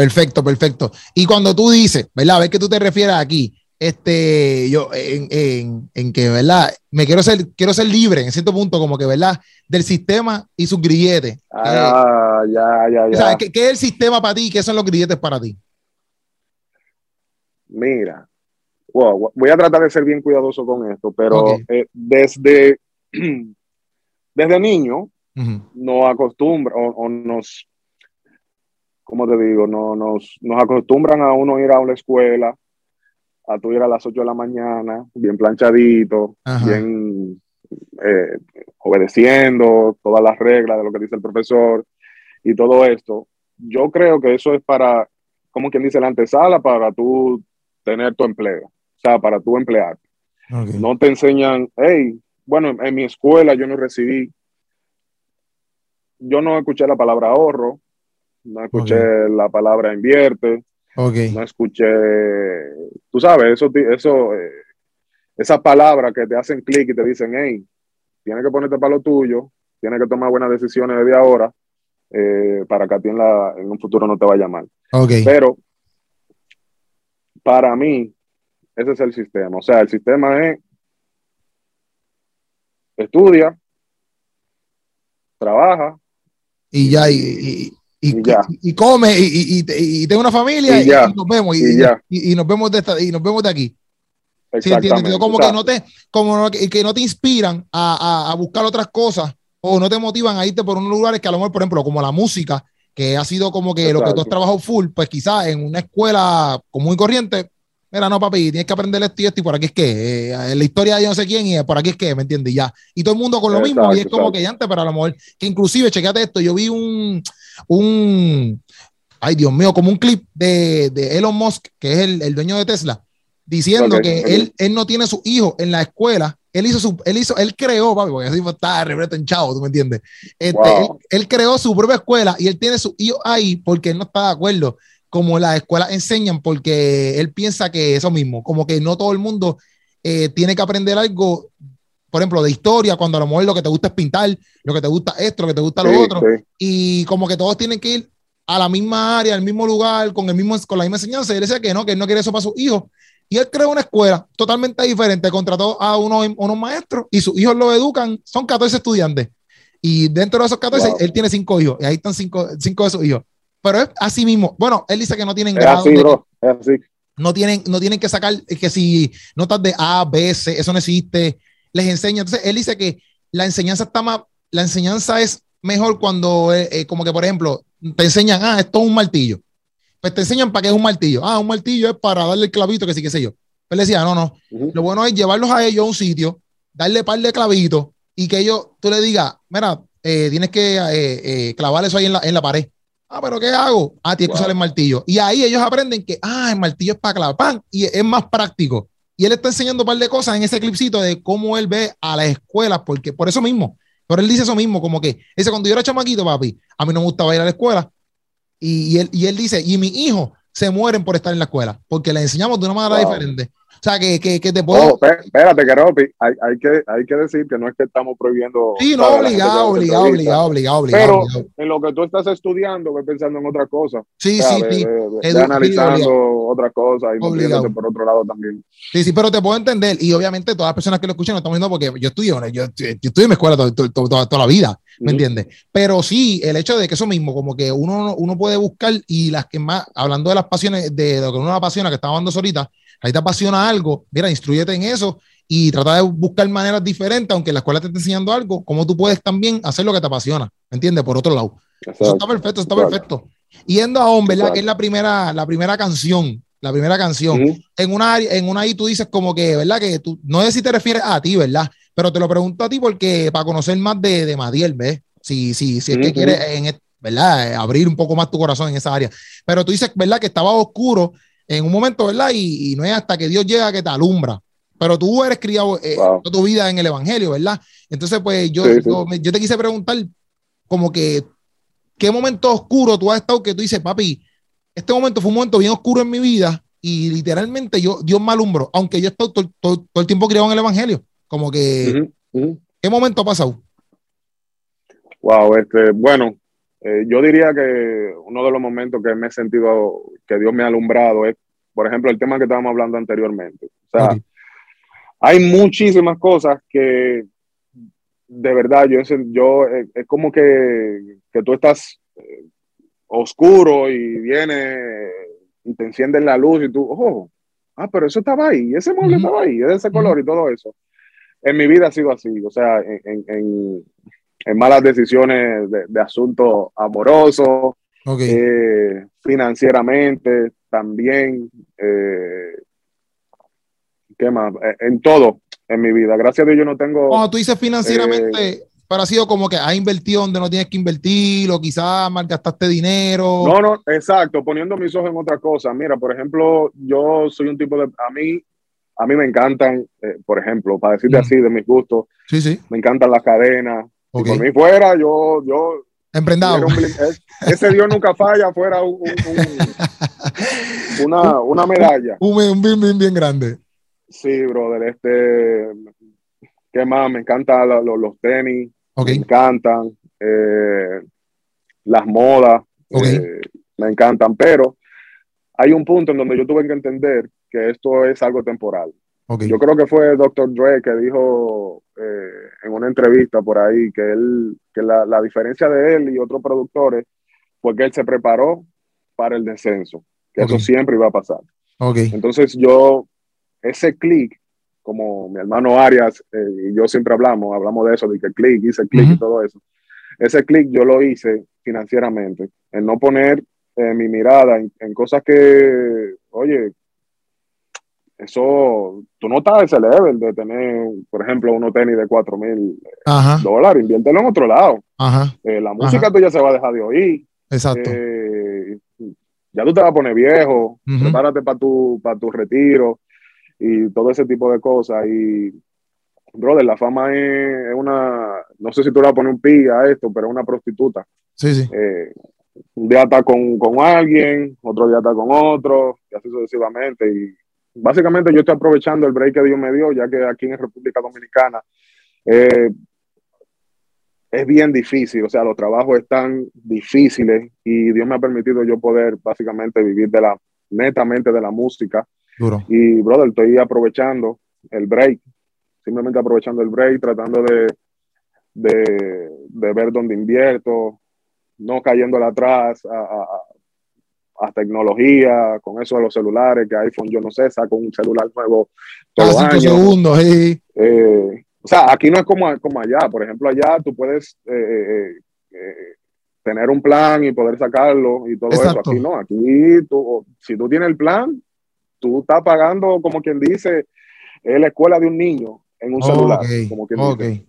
Perfecto, perfecto. Y cuando tú dices, ¿verdad? A ver qué tú te refieres aquí este, yo, en, en, que, ¿verdad? Me quiero ser, quiero ser libre en cierto punto, como que, ¿verdad? Del sistema y sus grilletes. Ah, ya, ya, ya. ¿qué, es el sistema para ti y qué son los grilletes para ti? Mira, voy a tratar de ser bien cuidadoso con esto, pero eh, desde, desde niño nos acostumbra o, nos, ¿cómo te digo? No, nos, nos acostumbran a uno ir a una escuela a tu ir a las 8 de la mañana, bien planchadito, bien eh, obedeciendo todas las reglas de lo que dice el profesor y todo esto. Yo creo que eso es para, como quien dice, la antesala para tú tener tu empleo, o sea, para tú emplear. No te enseñan, hey, bueno, en mi escuela yo no recibí, yo no escuché la palabra ahorro, no escuché la palabra invierte, no escuché, tú sabes, eso, eso eh, esas palabras que te hacen clic y te dicen, hey, tienes que ponerte para lo tuyo, tienes que tomar buenas decisiones desde ahora eh, para que a ti en, la, en un futuro no te vaya mal. Pero para mí, ese es el sistema. O sea, el sistema es estudia, trabaja. Y ya, y, y, come y, y, tengo una familia y, nos vemos y, nos vemos de esta, y nos vemos de aquí. Sí, como que no te como que no te inspiran a, a, buscar otras cosas o no te motivan a irte por unos lugares que a lo mejor, por ejemplo, como la música, que ha sido como que lo que tú has trabajado full, pues quizás en una escuela común y corriente, mira, no, papi, tienes que aprender esto y esto y por aquí es que, eh, la historia de yo no sé quién y por aquí es que, ¿me entiendes? Ya. Y todo el mundo con lo mismo y es como que ya antes, pero a lo mejor, que inclusive, chequeate esto, yo vi un, un, ay Dios mío, como un clip de, de Elon Musk, que es el, el dueño de Tesla, diciendo que él, él no tiene su hijo en la escuela. Él hizo su, él hizo, él creó, papi, porque así está revereto en chavo, ¿tú me entiendes? Este, él, creó su propia escuela y él tiene su hijo ahí porque él no está de acuerdo como las escuelas enseñan, porque él piensa que eso mismo, como que no todo el mundo eh, tiene que aprender algo por ejemplo, de historia, cuando a lo mejor lo que te gusta es pintar, lo que te gusta esto, lo que te gusta lo otro, y como que todos tienen que ir a la misma área, al mismo lugar, con, el mismo, con la misma enseñanza, y él decía que no, que él no quiere eso para sus hijos, y él creó una escuela totalmente diferente, contrató a unos, unos maestros, y sus hijos lo educan, son 14 estudiantes, Y dentro de esos 14, él tiene cinco hijos. Y ahí están cinco, cinco de sus hijos. Pero es así mismo. Bueno, él dice que no tienen grado. Así, bro. Es así. No tienen, no tienen que sacar que si notas de A, B, C, eso no existe. Les enseña. Entonces, él dice que la enseñanza está más, la enseñanza es mejor cuando, eh, eh, como que, por ejemplo, te enseñan, ah, esto es un martillo. Pues te enseñan para qué es un martillo. Ah, un martillo es para darle el clavito, que sí, qué sé yo. Él decía, no, no. Lo bueno es llevarlos a ellos a un sitio, darle par de clavitos y que ellos, tú le digas, mira, eh, tienes que clavar eso ahí en la, en la, pared. Ah, pero ¿qué hago? Ah, tienes que usar el martillo. Y ahí ellos aprenden que, ah, el martillo es para clavar pan y es más práctico. Y él está enseñando un par de cosas en ese clipcito de cómo él ve a la escuela, porque por eso mismo, pero él dice eso mismo, como que, dice, cuando yo era chamaquito, papi, a mí no me gustaba ir a la escuela. Y, él, y él dice, y mi hijo se mueren por estar en la escuela, porque le enseñamos de una manera diferente. O sea, que, que, que te puedo. Oh, espérate, que Ropi, hay, hay, que, hay que decir que no es que estamos prohibiendo. Sí, no, obligado, obligado, obligado, obligado, obligado, Pero en lo que tú estás estudiando, ves pensando en otra cosa. Sí, sí, sí. analizando otra cosa y moviéndote por otro lado también. Sí, sí, pero te puedo entender. Y obviamente todas las personas que lo escuchan lo estamos viendo porque yo estudio, yo, yo estudio en mi escuela toda, toda, toda la vida. ¿me entiendes? Pero sí, el hecho de que eso mismo, como que uno, uno puede buscar y las que más, hablando de las pasiones, de lo que uno apasiona, que estaba hablando ahorita, ahí te apasiona algo, mira, instruyete en eso y trata de buscar maneras diferentes, aunque la escuela te esté enseñando algo, cómo tú puedes también hacer lo que te apasiona, ¿me entiendes? Por otro lado. Eso está perfecto, está perfecto. Yendo a Hombre, ¿verdad? Que es la primera, la primera canción, la primera canción. En una en una ahí tú dices como que, ¿verdad? Que tú, no sé si te refieres a ti, ¿verdad? Pero te lo pregunto a ti porque para conocer más de, de Madiel, ¿ves? Si, si, si es que quieres, en, ¿verdad? Abrir un poco más tu corazón en esa área. Pero tú dices, ¿verdad? Que estaba oscuro en un momento, ¿verdad? Y, no es hasta que Dios llega que te alumbra. Pero tú eres criado eh, toda tu vida en el Evangelio, ¿verdad? Entonces, pues yo, yo, yo, te quise preguntar como que, ¿qué momento oscuro tú has estado que tú dices, papi, este momento fue un momento bien oscuro en mi vida y literalmente yo, Dios me alumbró, aunque yo he estado todo, todo el tiempo criado en el Evangelio? Como que, ¿qué momento ha pasado? Wow, este, bueno, eh, yo diría que uno de los momentos que me he sentido que Dios me ha alumbrado es, por ejemplo, el tema que estábamos hablando anteriormente. O sea, hay muchísimas cosas que de verdad yo, yo eh, es como que, que tú estás eh, oscuro y viene y te encienden la luz y tú, oh, ah, pero eso estaba ahí, ese mueble estaba ahí, es de ese color y todo eso en mi vida ha sido así, o sea, en, malas decisiones de, asuntos amorosos, eh, financieramente también, eh, ¿qué más? Eh, en todo en mi vida. Gracias a Dios yo no tengo... Cuando tú dices financieramente, pero ha sido como que has invertido donde no tienes que invertir o quizás malgastaste dinero. No, no, exacto, poniendo mis ojos en otra cosa. Mira, por ejemplo, yo soy un tipo de... A mí a mí me encantan, eh, por ejemplo, para decirte mm. así de mis gustos, sí, sí. me encantan las cadenas. Si por mí fuera, yo, yo Emprendado. ese Dios nunca falla, fuera un, una, una, medalla. Un, bien, bien, bien grande. Sí, brother. Este, ¿Qué más? Me encantan los, tenis. Me encantan. Eh, las modas. Eh, me encantan. Pero hay un punto en donde yo tuve que entender que esto es algo temporal. Yo creo que fue Dr. Dre que dijo eh, en una entrevista por ahí que él, que la, la, diferencia de él y otros productores fue que él se preparó para el descenso, que eso siempre iba a pasar. Entonces yo, ese clic, como mi hermano Arias eh, y yo siempre hablamos, hablamos de eso, de que clic, hice clic y todo eso. Ese clic yo lo hice financieramente, en no poner eh, mi mirada en, en, cosas que, oye, eso, tú no estás a ese level de tener, por ejemplo, unos tenis de 4 mil dólares, inviértelo en otro lado. Eh, la música tuya se va a dejar de oír. Exacto. Eh, ya tú te vas a poner viejo, prepárate para tu, para tu retiro y todo ese tipo de cosas. Y, brother, la fama es, una, no sé si tú le vas a poner un pi a esto, pero es una prostituta. Sí, sí. Eh, un día está con, con alguien, otro día está con otro, y así sucesivamente. Y básicamente yo estoy aprovechando el break que Dios me dio, ya que aquí en República Dominicana eh, es bien difícil, o sea, los trabajos están difíciles y Dios me ha permitido yo poder básicamente vivir de la, netamente de la música. Y, brother, estoy aprovechando el break, simplemente aprovechando el break, tratando de, de, ver dónde invierto, no cayéndole atrás a, a, tecnología, con eso de los celulares, que iPhone, yo no sé, saco un celular nuevo todos los años. segundos, eh, o sea, aquí no es como, como allá. Por ejemplo, allá tú puedes eh, eh, tener un plan y poder sacarlo y todo eso. Aquí no, aquí tú, si tú tienes el plan, tú estás pagando, como quien dice, la escuela de un niño en un celular. Como quien dice.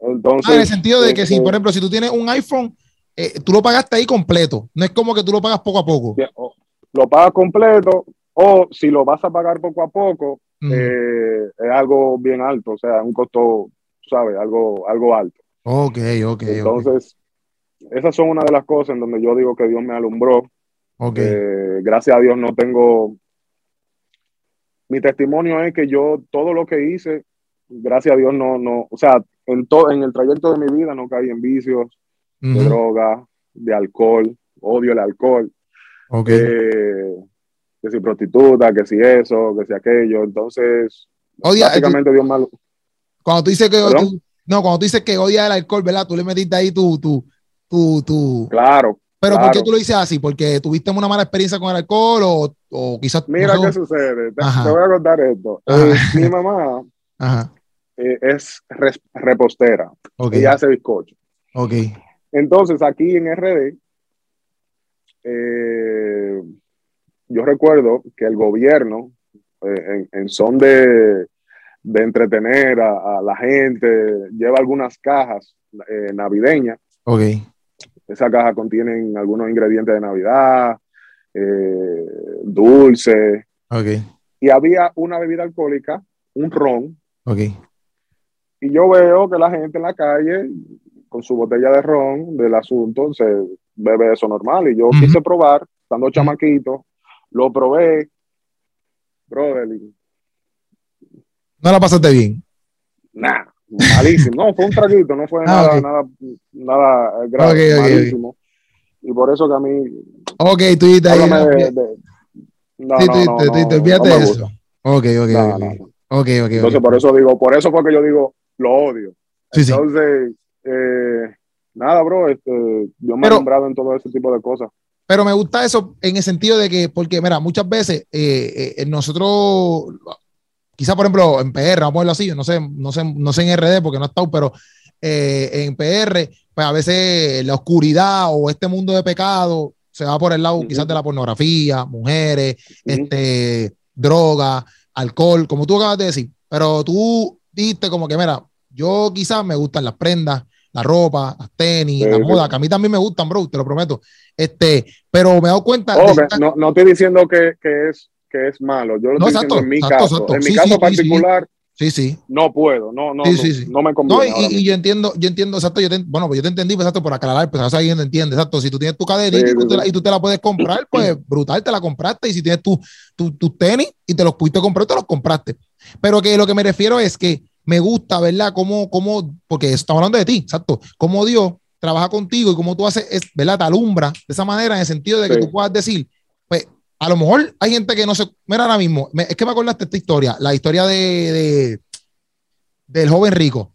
Entonces, ah, en el sentido de que si, por ejemplo, si tú tienes un iPhone, eh, tú lo pagaste ahí completo. No es como que tú lo pagas poco a poco. Lo pagas completo o si lo vas a pagar poco a poco, eh, es algo bien alto, o sea, un costo, ¿sabes? Algo, algo alto. Ok, ok. Entonces, esas son una de las cosas en donde yo digo que Dios me alumbró. Ok. Eh, gracias a Dios no tengo... Mi testimonio es que yo todo lo que hice, gracias a Dios no, no, o sea, en, todo en el trayecto de mi vida no caí en vicios, de droga, de alcohol, odio el alcohol. Okay. Eh, que si prostituta, que si eso, que si aquello. Entonces, Odia, básicamente Dios malo. Cuando tú dices que no, cuando tú dices que odia el alcohol, ¿verdad? Tú le metiste ahí tu, tu, tu, tu... Claro. Pero ¿por qué tú lo dices así? ¿Porque tuviste una mala experiencia con el alcohol o, o quizás... Mira qué sucede. Te, voy a contar esto. Eh, mi mamá eh, es repostera. Okay. Ella hace bizcocho. Ok. Entonces, aquí en RD, eh, yo recuerdo que el gobierno, eh, en, son de, entretener a, la gente, lleva algunas cajas eh, navideñas. Ok. Esa caja contienen algunos ingredientes de Navidad, dulce. Ok. Y había una bebida alcohólica, un ron. Ok. Y yo veo que la gente en la calle, con su botella de ron del asunto, se bebe eso normal. Y yo quise probar, estando chamaquito, lo probé, brother. ¿No la pasaste bien? Nah, malísimo. No, fue un traguito, no fue ah, nada, nada, nada grave, malísimo. Y por eso que a mí. Ok, tú dices ahí. no, sí, tú, no, te, de eso. Ok, ok, ok. Entonces, por eso digo, por eso fue que yo digo, lo odio. Entonces, eh, nada, bro, este, yo me he nombrado en todo ese tipo de cosas. Pero me gusta eso en el sentido de que, porque, mira, muchas veces eh, eh, nosotros, quizá por ejemplo en PR, vamos a verlo así, no sé, no sé, no sé en RD porque no he estado, pero eh, en PR, pues a veces la oscuridad o este mundo de pecado se va por el lado quizás de la pornografía, mujeres, este, droga, alcohol, como tú acabas de decir. Pero tú diste como que, mira, yo quizás me gustan las prendas, la ropa, las tenis, la moda, que a mí también me gustan, bro, te lo prometo. Este, pero me he dado cuenta. no, no estoy diciendo que, que, es, que es malo, yo lo estoy diciendo en mi caso. En mi caso particular. Sí, sí. No puedo, no, no, no, me conviene. No, y, yo entiendo, yo entiendo, exacto, yo bueno, pues yo te entendí, pues, exacto, por aclarar, pues ahora alguien entiende, exacto. Si tú tienes tu cadena y, tú te la, y, tú te la, puedes comprar, pues brutal, te la compraste. Y si tienes tus tu, tenis y te los pudiste comprar, te los compraste. Pero que lo que me refiero es que me gusta, ¿verdad? Cómo, cómo, porque estamos hablando de ti, exacto. Cómo Dios trabaja contigo y cómo tú haces, es, ¿verdad? Te alumbra de esa manera en el sentido de que tú puedas decir, pues a lo mejor hay gente que no se. Mira, ahora mismo, es que me acordaste esta historia, la historia de, del joven rico.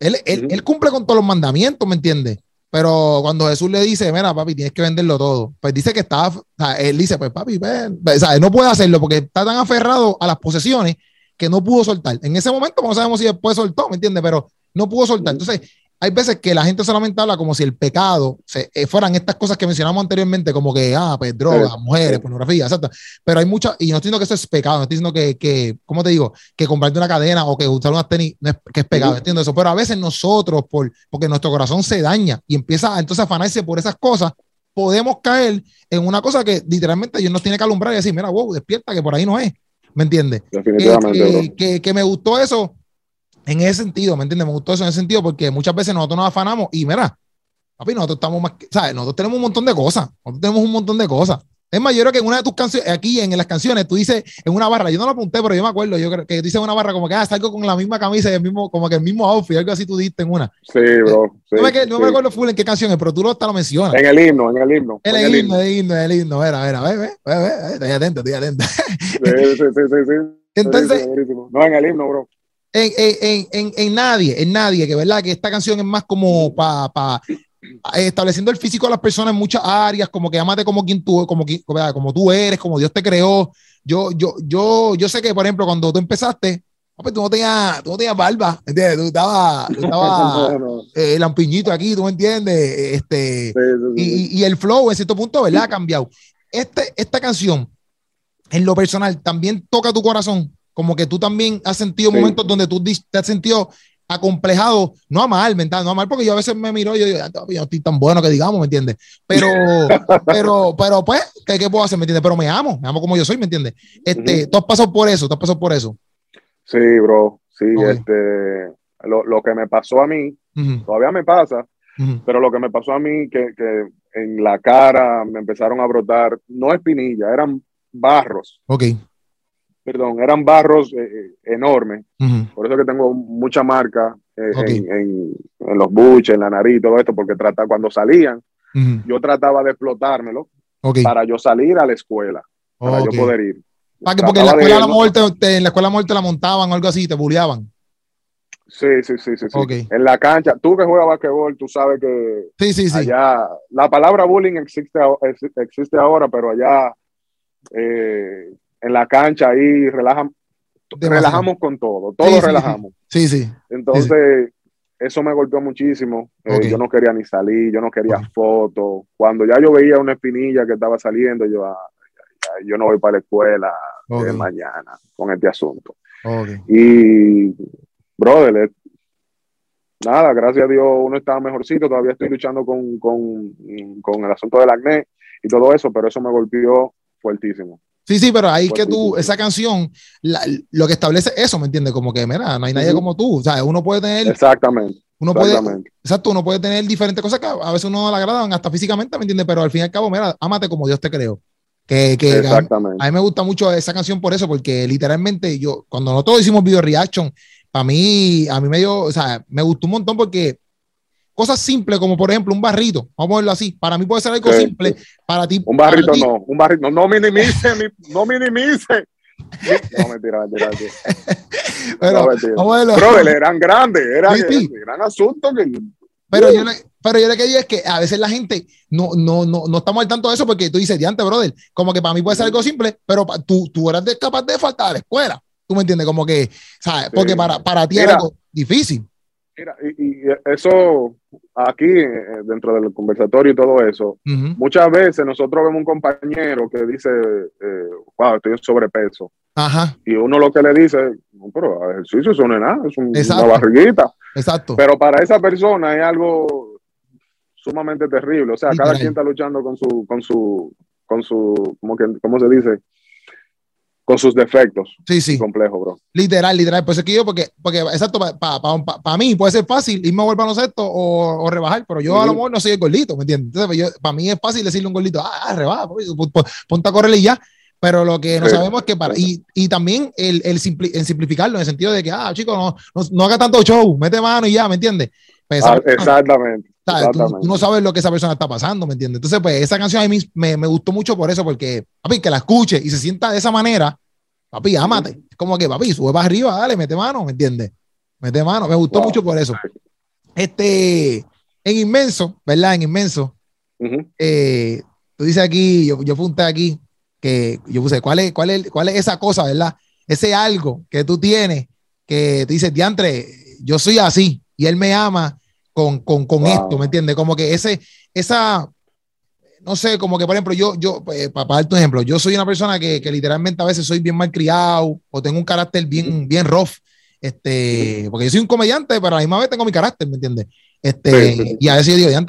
Él, él, cumple con todos los mandamientos, ¿me entiendes? Pero cuando Jesús le dice, mira, papi, tienes que venderlo todo, pues dice que está, o sea, él dice, pues papi, ven, o sea, él no puede hacerlo porque está tan aferrado a las posesiones que no pudo soltar. En ese momento no sabemos si después soltó, ¿me entiendes? Pero no pudo soltar. Entonces, hay veces que la gente solamente habla como si el pecado se, eh, fueran estas cosas que mencionamos anteriormente, como que, ah, pues drogas, mujeres, pornografía, exacto. Pero hay muchas, y no estoy diciendo que eso es pecado, no estoy diciendo que, que ¿cómo te digo? Que comprarte una cadena o que usar unas tenis, no es, que es pecado, entiendo eso. Pero a veces nosotros, por, porque nuestro corazón se daña y empieza entonces a afanarse por esas cosas, podemos caer en una cosa que literalmente Dios nos tiene que alumbrar y decir, mira, wow, despierta, que por ahí no es. ¿Me entiendes? Definitivamente. Que, que, me gustó eso en ese sentido, ¿me entiendes? Me gustó eso en ese sentido porque muchas veces nosotros nos afanamos y mira, papi, nosotros estamos más, ¿sabes? Nosotros tenemos un montón de cosas, nosotros tenemos un montón de cosas. Es más, yo creo que en una de tus canciones, aquí en, las canciones, tú dices en una barra, yo no lo apunté, pero yo me acuerdo, yo creo que dices en una barra como que ah, salgo con la misma camisa y el mismo, como que el mismo outfit, algo así tú diste en una. Sí, bro. no, me, no me acuerdo full en qué canción es, pero tú lo hasta lo mencionas. En el himno, en el himno. En, el, himno, en el himno, en el himno, ver, ver, ve, ve, ve, ve, estoy atento, estoy atento. Sí, sí, sí, sí. Entonces. No, en el himno, bro. en, nadie, en nadie, que verdad que esta canción es más como para pa, estableciendo el físico de las personas en muchas áreas, como que amate como quien tú, como, como tú eres, como Dios te creó. Yo, yo, yo, yo sé que, por ejemplo, cuando tú empezaste, tú no tenías, tú no tenías barba, ¿entiendes? Tú estabas, eh, lampiñito aquí, tú me entiendes, este, Y, y, el flow en cierto punto, ¿verdad? Ha cambiado. Este, esta canción, en lo personal, también toca tu corazón, como que tú también has sentido momentos donde tú te has sentido acomplejado, no a mal, mental, no a mal, porque yo a veces me miro y yo digo, yo no estoy tan bueno que digamos, ¿me entiendes? Pero, pero, pero, pues, ¿qué, ¿qué, puedo hacer, me entiendes? Pero me amo, me amo como yo soy, ¿me entiendes? Este, tú has pasado por eso, tú has pasado por eso. Sí, bro, sí, este, lo, lo, que me pasó a mí, todavía me pasa, pero lo que me pasó a mí, que, que en la cara me empezaron a brotar, no espinillas, eran barros. Ok. Perdón, eran barros eh, eh, enormes. Por eso que tengo mucha marca eh, en, en, los buches, en la nariz, todo esto, porque trata, cuando salían, yo trataba de explotármelo para yo salir a la escuela, para yo poder ir. Ah, porque en la escuela, la muerte, en la escuela muerte la montaban o algo así, te bulleaban. Sí, sí, sí, sí. En la cancha, tú que juegas basquetbol, tú sabes que sí, sí, sí. allá, la palabra bullying existe, existe ahora, pero allá eh, en la cancha ahí relajamos con todo, todos relajamos. Sí, sí. Entonces, eso me golpeó muchísimo. Eh, yo no quería ni salir, yo no quería fotos. Cuando ya yo veía una espinilla que estaba saliendo, yo, ah, yo no voy para la escuela de mañana con este asunto. Y, brother, nada, gracias a Dios uno estaba mejorcito, todavía estoy luchando con, con, con el asunto del acné y todo eso, pero eso me golpeó fuertísimo. Sí, sí, pero ahí que tú, esa canción, lo que establece eso, ¿me entiendes? Como que, mira, no hay nadie como tú. O sea, uno puede tener. Exactamente. Uno puede, exacto, uno puede tener diferentes cosas que a veces uno no le agradan, hasta físicamente, ¿me entiendes? Pero al fin y al cabo, mira, ámate como Dios te creó. Que, que Exactamente. A, mí me gusta mucho esa canción por eso, porque literalmente yo, cuando nosotros hicimos video reaction, para mí, a mí me dio, o sea, me gustó un montón porque cosas simples como por ejemplo un barrito, vamos a verlo así, para mí puede ser algo simple, para ti. Un barrito no, un barrito, no minimice, no minimice. No, mentira, mentira. Pero, Vamos a verlo. eran grandes, eran, eran asuntos que... Pero yo, le, pero yo lo que digo es que a veces la gente no, no, no, no estamos al tanto de eso porque tú dices, diante, brother, como que para mí puede ser algo simple, pero tú, tú eras capaz de faltar a la escuela. ¿Tú me entiendes? Como que, ¿sabes? Porque para, para ti era algo difícil. Mira, y, eso aquí, eh, dentro del conversatorio y todo eso, muchas veces nosotros vemos un compañero que dice, eh, wow, estoy en sobrepeso. Ajá. Y uno lo que le dice, no, pero ejercicio eso no es nada, es una barriguita. Exacto. Pero para esa persona es algo sumamente terrible. O sea, cada quien está luchando con su, con su, con su, ¿cómo, que, ¿cómo se dice? Con sus defectos. Sí, sí. Complejo, bro. Literal, literal. Pues es que yo, porque, porque exacto, para mí puede ser fácil irme a volver baloncesto o, o rebajar, pero yo a lo mejor no soy el gordito, ¿me entiendes? Entonces, para mí es fácil decirle a un gordito, ah, ah rebaja, ponte a correrle y ya. Pero lo que no sabemos es que para. Y, y también el, el, simplificarlo en el sentido de que, ah, chicos, no, no, no, haga tanto show, mete mano y ya, ¿me entiendes? Ah, exactamente. Tú, no sabes lo que esa persona está pasando, ¿me entiendes? Entonces, pues esa canción a mí me, me gustó mucho por eso, porque, papi, que la escuche y se sienta de esa manera, papi, ámate. Es como que, papi, sube para arriba, dale, mete mano, ¿me entiendes? Mete mano, me gustó mucho por eso. Este, en inmenso, ¿verdad? En inmenso, eh, tú dices aquí, yo, yo apunté aquí, que yo puse, ¿cuál es, cuál, es, ¿cuál es esa cosa, verdad? Ese algo que tú tienes, que tú dices, diantre, yo soy así, y él me ama con, con, con esto, ¿me entiendes? Como que ese, esa, no sé, como que por ejemplo, yo, yo, pues, para, dar tu ejemplo, yo soy una persona que, que, literalmente a veces soy bien mal criado o tengo un carácter bien, bien rough, este, porque yo soy un comediante, pero a la misma vez tengo mi carácter, ¿me entiendes? Este, y a veces yo digo,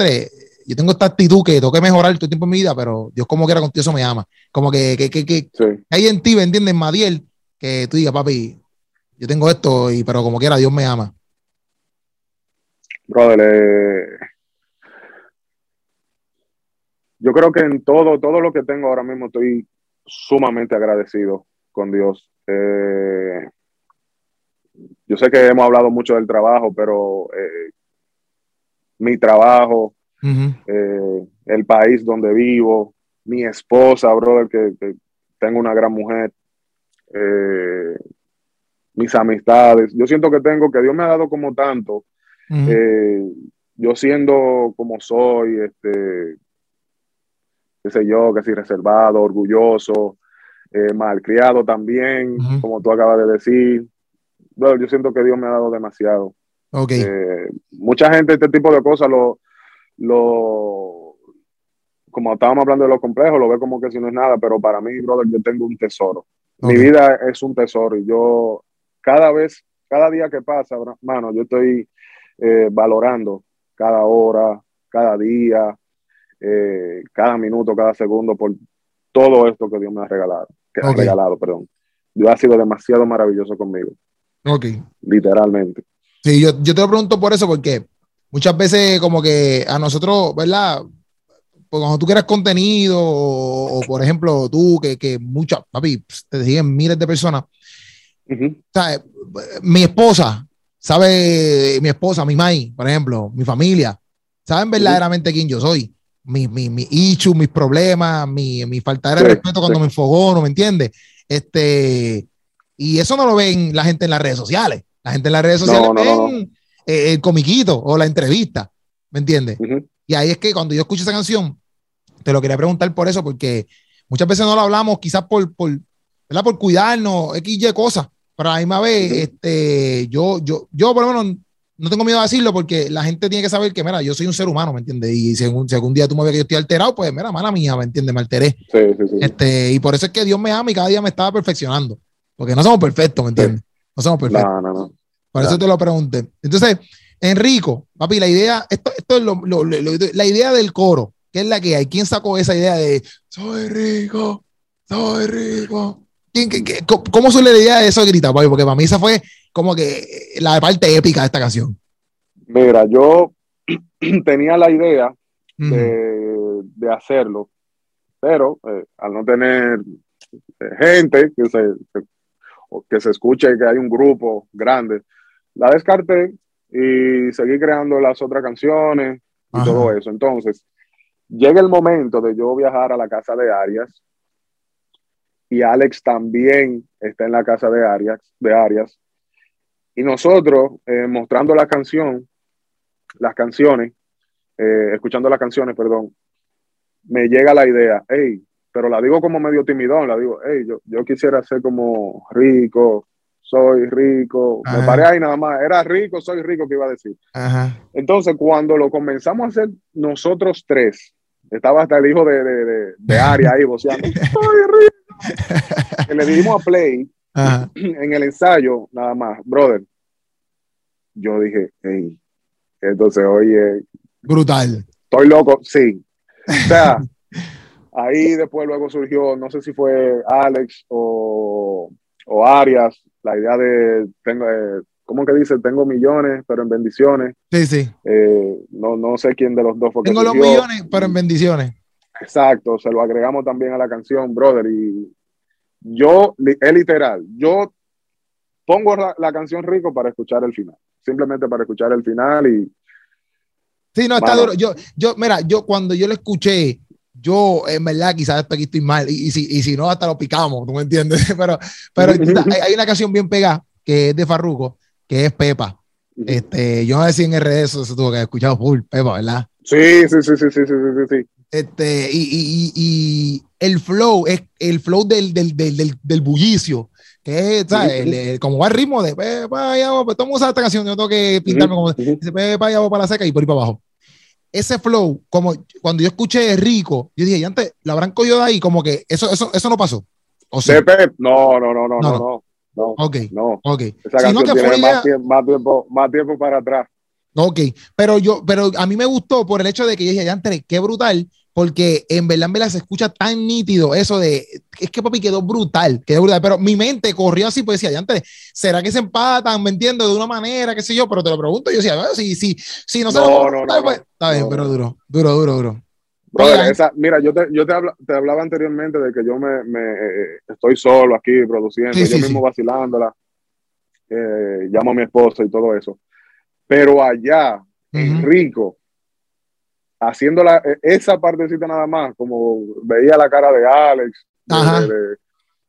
yo tengo esta actitud que tengo que mejorar todo el tiempo en mi vida, pero Dios como quiera contigo eso me ama. Como que, que, que, que hay en ti, ¿me entiendes, Madiel? Que tú digas, papi, yo tengo esto, y, pero como quiera Dios me ama brother, eh, yo creo que en todo, todo lo que tengo ahora mismo estoy sumamente agradecido con Dios. Eh, yo sé que hemos hablado mucho del trabajo, pero eh, mi trabajo, el país donde vivo, mi esposa, brother, que, tengo una gran mujer. mis amistades. Yo siento que tengo, que Dios me ha dado como tanto, eh, yo siendo como soy, este, qué sé yo, que soy reservado, orgulloso, eh, malcriado también, como tú acabas de decir. yo siento que Dios me ha dado demasiado. Okay. Eh, mucha gente este tipo de cosas lo, lo, como estábamos hablando de lo complejo, lo ve como que si no es nada, pero para mí, brother, yo tengo un tesoro. Mi vida es un tesoro y yo cada vez, cada día que pasa, mano, yo estoy eh, valorando cada hora, cada día, eh, cada minuto, cada segundo por todo esto que Dios me ha regalado, que ha regalado, perdón. Dios ha sido demasiado maravilloso conmigo. Ok. Literalmente. Sí, yo, yo te lo pregunto por eso, porque muchas veces como que a nosotros, ¿verdad? Pues cuando tú quieres contenido, o, por ejemplo tú, que, que muchas, papi, te siguen miles de personas, mi esposa, sabe, mi esposa, mi mai, por ejemplo, mi familia, saben verdaderamente quién yo soy. Mi, mi, mi issue, mis problemas, mi, mi falta de respeto cuando me enfogono, ¿me entiendes? Este, y eso no lo ven la gente en las redes sociales. La gente en las redes sociales ven eh, el comiquito o la entrevista, ¿me entiendes? Y ahí es que cuando yo escucho esa canción, te lo quería preguntar por eso, porque muchas veces no lo hablamos quizás por, por, ¿verdad? por cuidarnos, XY cosas, pero a la misma vez, este, yo, yo, yo por lo menos no tengo miedo a decirlo porque la gente tiene que saber que, mira, yo soy un ser humano, ¿me entiendes? Y si algún, día tú me ves que yo estoy alterado, pues, mira, mala mía, ¿me entiendes? Me alteré. Sí, sí, sí. Este, y por eso es que Dios me ama y cada día me estaba perfeccionando. Porque no somos perfectos, ¿me entiendes? No somos perfectos. No, no, no. Por eso te lo pregunté. Entonces, Enrico, papi, la idea, esto, esto es lo, la idea del coro, ¿qué es la que hay? ¿Quién sacó esa idea de soy rico, soy rico? Cómo idea de eso grita, Porque para mí esa fue como que la parte épica de esta canción. Mira, yo tenía la idea de, hacerlo, pero eh, al no tener eh, gente que se, que, se escuche que hay un grupo grande, la descarté y seguí creando las otras canciones y todo eso. Entonces, llega el momento de yo viajar a la casa de Arias y Alex también está en la casa de Arias, de Arias. Y nosotros, eh, mostrando la canción, las canciones, eh, escuchando las canciones, perdón, me llega la idea, hey, pero la digo como medio timidón, la digo, hey, yo, yo quisiera ser como rico, soy rico, me paré ahí nada más, era rico, soy rico, que iba a decir. Entonces, cuando lo comenzamos a hacer nosotros tres, estaba hasta el hijo de, de, de, Aria ahí voceando, soy rico que le dimos a play en el ensayo, nada más, brother. Yo dije, hey, entonces, oye. Brutal. Estoy loco, sí. O sea, ahí después luego surgió, no sé si fue Alex o, o Arias, la idea de, tengo, eh, ¿cómo que dice? Tengo millones, pero en bendiciones. Sí, sí. Eh, no, no sé quién de los dos fue. Tengo los millones, pero en bendiciones. Exacto, se lo agregamos también a la canción, brother. Y yo, es literal, yo pongo la, canción Rico para escuchar el final, simplemente para escuchar el final y... Sí, no, está duro. Yo, yo, mira, yo cuando yo lo escuché, yo en verdad quizás aquí estoy mal y, si, y si no hasta lo picamos, ¿tú me entiendes? Pero, pero hay, una canción bien pegada que es de Farruko, que es Pepa. Este, yo no sé si en RD eso se tuvo que haber escuchado full, Pepa, ¿verdad? Sí, sí, sí, sí, sí, sí, sí, sí. Este, y, y, y, el flow, es el flow del, del, del, del bullicio, que es, ¿sabes? como va el ritmo de, vaya, pues vamos a usar esta canción, yo tengo que pintarme como, dice, vaya, para la seca y por ahí para abajo. Ese flow, como cuando yo escuché Rico, yo dije, y antes, la habrán cogido de ahí, como que eso, eso, eso no pasó. ¿O No, no, no, no, no, no. no, ok, no. ok. Esa canción tiene más, tiempo, más, tiempo, más tiempo para atrás. Ok, pero yo, pero a mí me gustó por el hecho de que yo dije, ya qué brutal, porque en verdad, en se escucha tan nítido eso de, es que papi quedó brutal, quedó brutal, pero mi mente corrió así, pues decía, ya antes, ¿será que se empatan, me entiendo, de una manera, qué sé yo? Pero te lo pregunto, yo decía, si, si, si no se no, no, no, pues, está bien, pero duro, duro, duro, duro. mira, yo, te, yo te, te, hablaba anteriormente de que yo me, me eh, estoy solo aquí produciendo, yo mismo vacilándola, eh, llamo a mi esposa y todo eso. Pero allá, en Rico, haciendo la, e, esa partecita nada más, como veía la cara de Alex,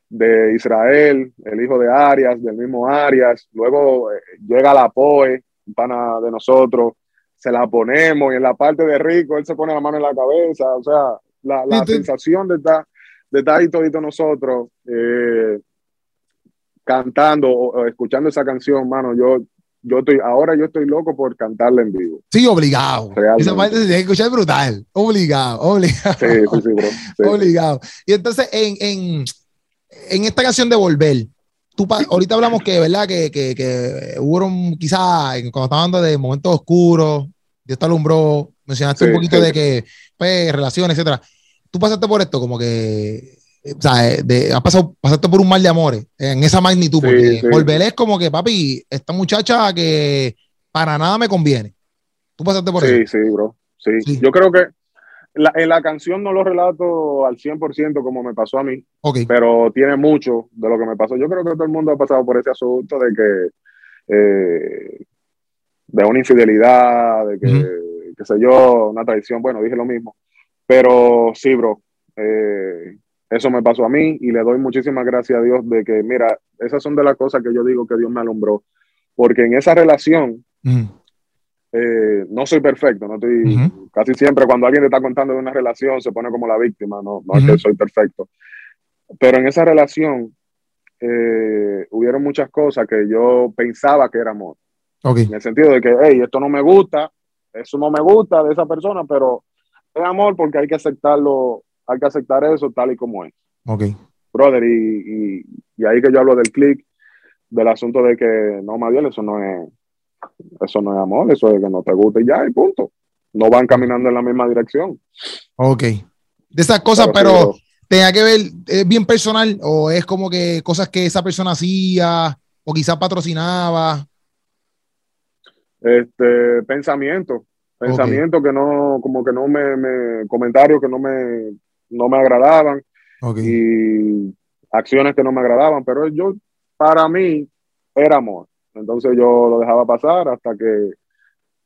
de Israel, el hijo de Arias, del mismo Arias. Luego eh, llega la POE, un pana de nosotros, se la ponemos y en la parte de Rico él se pone la mano en la cabeza. O sea, la, la sensación de estar, de estar ahí todito nosotros eh, cantando o, escuchando esa canción, mano, yo, yo estoy, ahora yo estoy loco por cantarla en vivo. Sí, obligado. Esa parte se tiene que escuchar brutal. Obligado, obligado. Sí, sí, sí, bro. Obligado. Y entonces, en, en, en esta canción de Volver, tú, ahorita hablamos que, ¿verdad? Que, que, que hubo quizás, cuando estaba hablando de momentos oscuros, Dios te alumbró, mencionaste un poquito de que, pues, relaciones, etcétera. Tú pasaste por esto, como que, o sea, de, has pasado, pasaste por un mal de amores en esa magnitud, porque Volver es como que, papi, esta muchacha que para nada me conviene. Tú pasaste por eso. Sí, sí, bro. Sí. Yo creo que en la canción no lo relato al 100% como me pasó a mí, pero tiene mucho de lo que me pasó. Yo creo que todo el mundo ha pasado por ese asunto de que, eh, de una infidelidad, de que, qué sé yo, una traición, bueno, dije lo mismo. Pero sí, bro, eh, eso me pasó a mí y le doy muchísimas gracias a Dios de que, mira, esas son de las cosas que yo digo que Dios me alumbró, porque en esa relación, eh, no soy perfecto, no estoy, casi siempre cuando alguien te está contando de una relación se pone como la víctima, no, no es que soy perfecto. Pero en esa relación eh, hubieron muchas cosas que yo pensaba que era amor. En el sentido de que, hey, esto no me gusta, eso no me gusta de esa persona, pero es amor porque hay que aceptarlo, hay que aceptar eso tal y como es. Ok. Brother, y, y, ahí que yo hablo del click, del asunto de que no, bien, eso no es, eso no es amor, eso es que no te gusta y ya, y punto. No van caminando en la misma dirección. Ok. De esas cosas, pero, tenía que ver, ¿es bien personal o es como que cosas que esa persona hacía o quizás patrocinaba? Este, pensamiento, pensamiento que no, como que no me, comentarios que no me, no me agradaban y acciones que no me agradaban, pero yo, para mí, era amor. Entonces yo lo dejaba pasar hasta que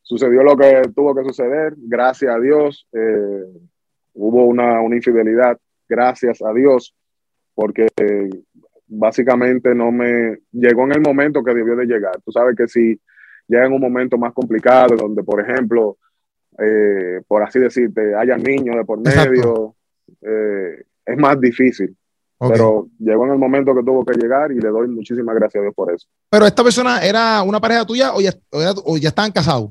sucedió lo que tuvo que suceder. Gracias a Dios eh, hubo una, infidelidad, gracias a Dios, porque básicamente no me llegó en el momento que debió de llegar. Tú sabes que si llega en un momento más complicado, donde por ejemplo, eh, por así decirte, haya niños de por medio, eh, es más difícil. Pero llegó en el momento que tuvo que llegar y le doy muchísimas gracias a Dios por eso. Pero esta persona era una pareja tuya o ya, o ya, estaban casados?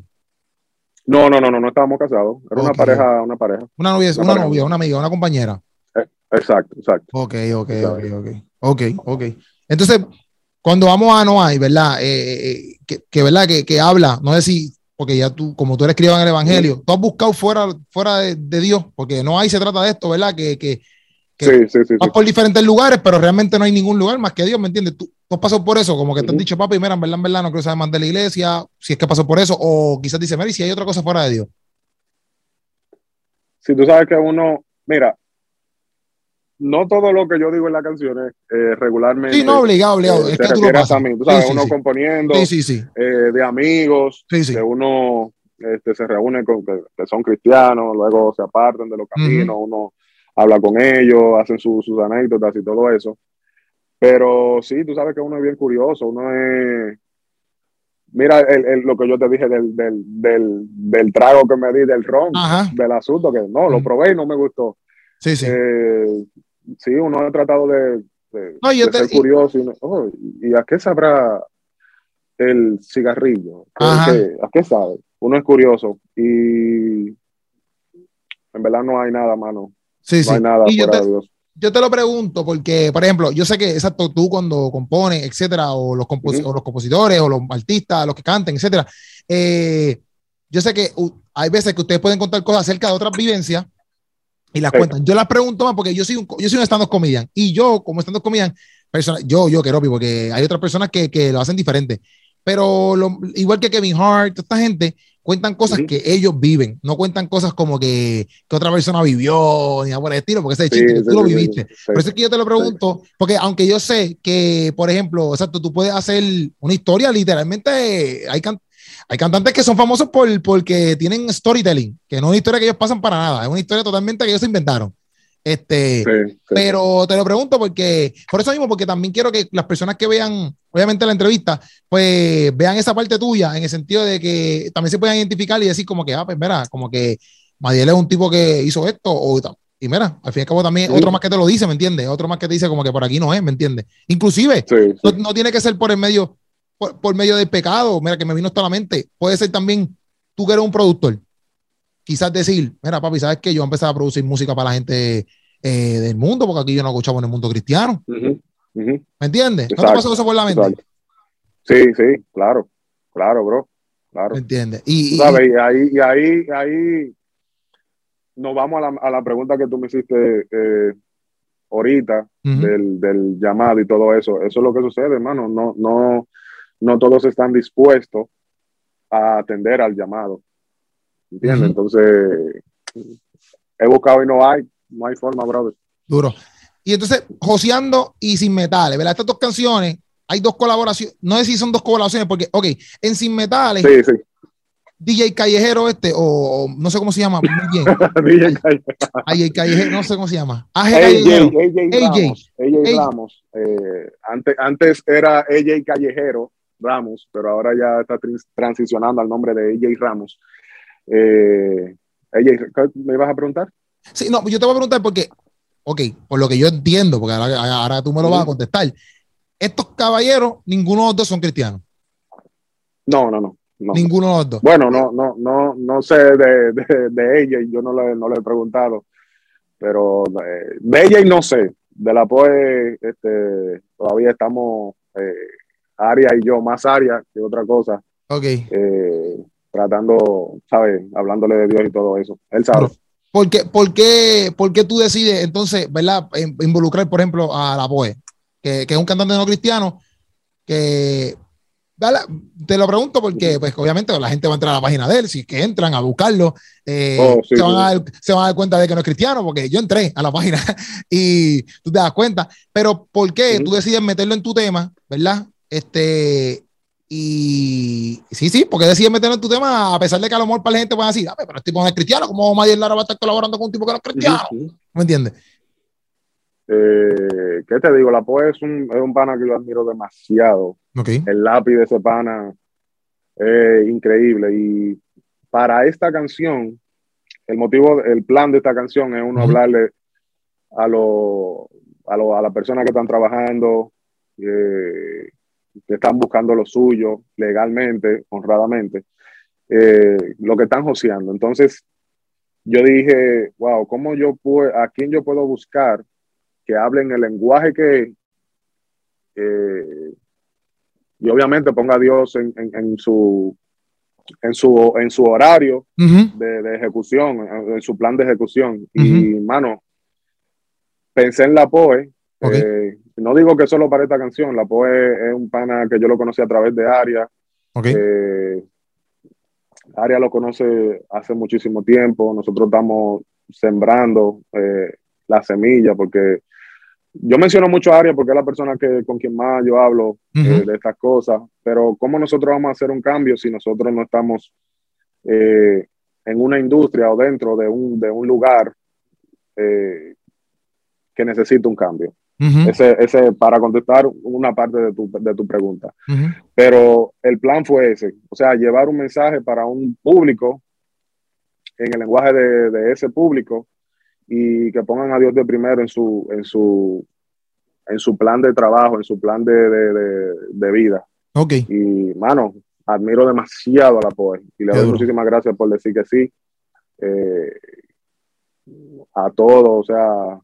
No, no, no, no, no estábamos casados. Era una pareja, una pareja. Una novia, una, novia, una amiga, una compañera. Eh, exacto, exacto. Ok, ok, ok, ok. Ok, ok. Entonces, cuando vamos a Noay, ¿verdad? Eh, eh, que, que, ¿verdad? Que, que, habla, no sé si, porque ya tú, como tú eres criado en el Evangelio, tú has buscado fuera, fuera de, de Dios, porque no hay se trata de esto, ¿verdad? Que, que, sí, sí, sí, vas por diferentes lugares, pero realmente no hay ningún lugar más que Dios, ¿me entiendes? Tú, tú pasado por eso, como que te han dicho, papi, mira, en verdad, en verdad, no quiero saber más de la iglesia, si es que pasó por eso, o quizás dice, Mary, si hay otra cosa fuera de Dios. Si tú sabes que uno, mira, no todo lo que yo digo en las canciones eh, regularmente. Sí, no, obligado, obligado. Eh, es que tú lo pasas. a mí, tú sabes, uno componiendo eh, de amigos, que uno este, se reúne con que, son cristianos, luego se apartan de los caminos, uno habla con ellos, hacen sus anécdotas y todo eso. Pero sí, tú sabes que uno es bien curioso, uno es... Mira el, lo que yo te dije del, del, del, del, trago que me di del ron, del asunto, que no, lo probé y no me gustó. Sí, sí. Eh, sí, uno ha tratado de, ser curioso. Y, a qué sabrá el cigarrillo? ¿A qué sabe? Uno es curioso y en verdad no hay nada, mano. Sí, sí. nada yo te, Yo te lo pregunto porque, por ejemplo, yo sé que exacto tú cuando compones, etcétera, o los, los compositores, o los artistas, los que canten, etcétera, eh, yo sé que hay veces que ustedes pueden contar cosas acerca de otras vivencias y las cuentan. Yo las pregunto más porque yo soy un, yo soy un stand-up comedian y yo, como stand-up comedian, persona, yo, yo, quiero porque hay otras personas que, que lo hacen diferente. Pero igual que Kevin Hart, esta gente, cuentan cosas que ellos viven, no cuentan cosas como que, que otra persona vivió, ni nada por el estilo, porque ese es chiste, tú lo viviste. por eso es que yo te lo pregunto, porque aunque yo sé que, por ejemplo, exacto, tú puedes hacer una historia, literalmente hay, hay cantantes que son famosos por, porque tienen storytelling, que no es una historia que ellos pasan para nada, es una historia totalmente que ellos inventaron. Este, pero te lo pregunto porque, por eso mismo, porque también quiero que las personas que vean, obviamente, la entrevista, pues vean esa parte tuya en el sentido de que también se puedan identificar y decir como que, ah, pues mira, como que Madiel es un tipo que hizo esto, o, y mira, al fin y al cabo también otro más que te lo dice, ¿me entiendes? Otro más que te dice como que por aquí no es, ¿me entiendes? Inclusive, no, tiene que ser por el medio, por, medio del pecado, mira, que me vino esto a la mente, puede ser también tú que eres un productor, quizás decir, mira, papi, ¿sabes qué? Yo voy a a producir música para la gente eh, del mundo, porque aquí yo no escuchaba en el mundo cristiano. ¿Me entiendes? ¿No te pasó eso por la mente? Sí, sí, claro, claro, bro, claro. ¿Me entiendes? Y, y, ahí, y ahí, ahí nos vamos a la, pregunta que tú me hiciste eh, ahorita del, llamado y todo eso. Eso es lo que sucede, hermano. No, no, no todos están dispuestos a atender al llamado. ¿Entiendes? Entonces, he buscado y no hay, no hay forma, brother. Duro. Y entonces, Joseando y Sin Metales, ¿verdad? Estas dos canciones, hay dos colaboraciones, no sé si son dos colaboraciones, porque, ok, en Sin Metales, sí, sí. DJ Callejero este, o, no sé cómo se llama, muy bien. DJ Callejero. AJ Callejero, no sé cómo se llama. AJ, AJ, Ramos. AJ Ramos. Eh, antes, antes era AJ Callejero Ramos, pero ahora ya está transicionando al nombre de AJ Ramos. Eh, AJ, ¿me ibas a preguntar? Sí, no, yo te voy a preguntar porque, ok, por lo que yo entiendo, porque ahora, ahora tú me lo vas a contestar. Estos caballeros, ninguno de los dos son cristianos. No, no, no. Ninguno de los dos. Bueno, no, no, no, no sé de, de, ella y yo no le, no le he preguntado, pero eh, de, ella y no sé. De la POE este, todavía estamos, eh, Aria y yo, más Aria que otra cosa. Ok. Eh, tratando, ¿sabes? Hablándole de Dios y todo eso. Él sabe. ¿Por qué, por, qué, ¿Por qué tú decides entonces, ¿verdad? Involucrar, por ejemplo, a la POE, que, que es un cantante no cristiano, que te lo pregunto porque, pues, obviamente la gente va a entrar a la página de él, si que entran a buscarlo, eh, oh, se, van a dar, cuenta de que no es cristiano, porque yo entré a la página y tú te das cuenta. Pero, ¿por qué tú decides meterlo en tu tema, verdad? Este, y sí, sí, porque decides meterlo en tu tema, a pesar de que a lo mejor para la gente puede decir, pero este tipo no es cristiano, ¿cómo Mayer Lara va a estar colaborando con un tipo que no es cristiano? ¿Me entiendes? Eh, ¿Qué te digo? La POE es un, es un pana que yo admiro demasiado. El lápiz de ese pana es increíble. Y para esta canción, el motivo, el plan de esta canción es uno hablarle a, lo, a, lo, a las personas que están trabajando, eh, que están buscando lo suyo legalmente, honradamente, eh, lo que están joseando. Entonces, yo dije, wow, ¿cómo yo puedo, a quién yo puedo buscar que hablen el lenguaje que, y obviamente ponga a Dios en, en, su en su en su horario de, ejecución, en, su plan de ejecución. Y mano, pensé en la POE. Eh, no digo que solo para esta canción, la POE es un pana que yo lo conocí a través de Aria. Eh, Aria lo conoce hace muchísimo tiempo. Nosotros estamos sembrando eh, la semilla porque yo menciono mucho a Aria porque es la persona que, con quien más yo hablo eh, de estas cosas, pero ¿cómo nosotros vamos a hacer un cambio si nosotros no estamos eh, en una industria o dentro de un, de un lugar eh, que necesita un cambio? Ese, ese, para contestar una parte de tu, de tu pregunta. Pero el plan fue ese, o sea, llevar un mensaje para un público en el lenguaje de, de ese público y que pongan a Dios de primero en su, en su, en su plan de trabajo, en su plan de, de, de, vida. Ok. Y, mano, admiro demasiado a la POE y le doy muchísimas gracias por decir que sí. Eh, a todos, o sea,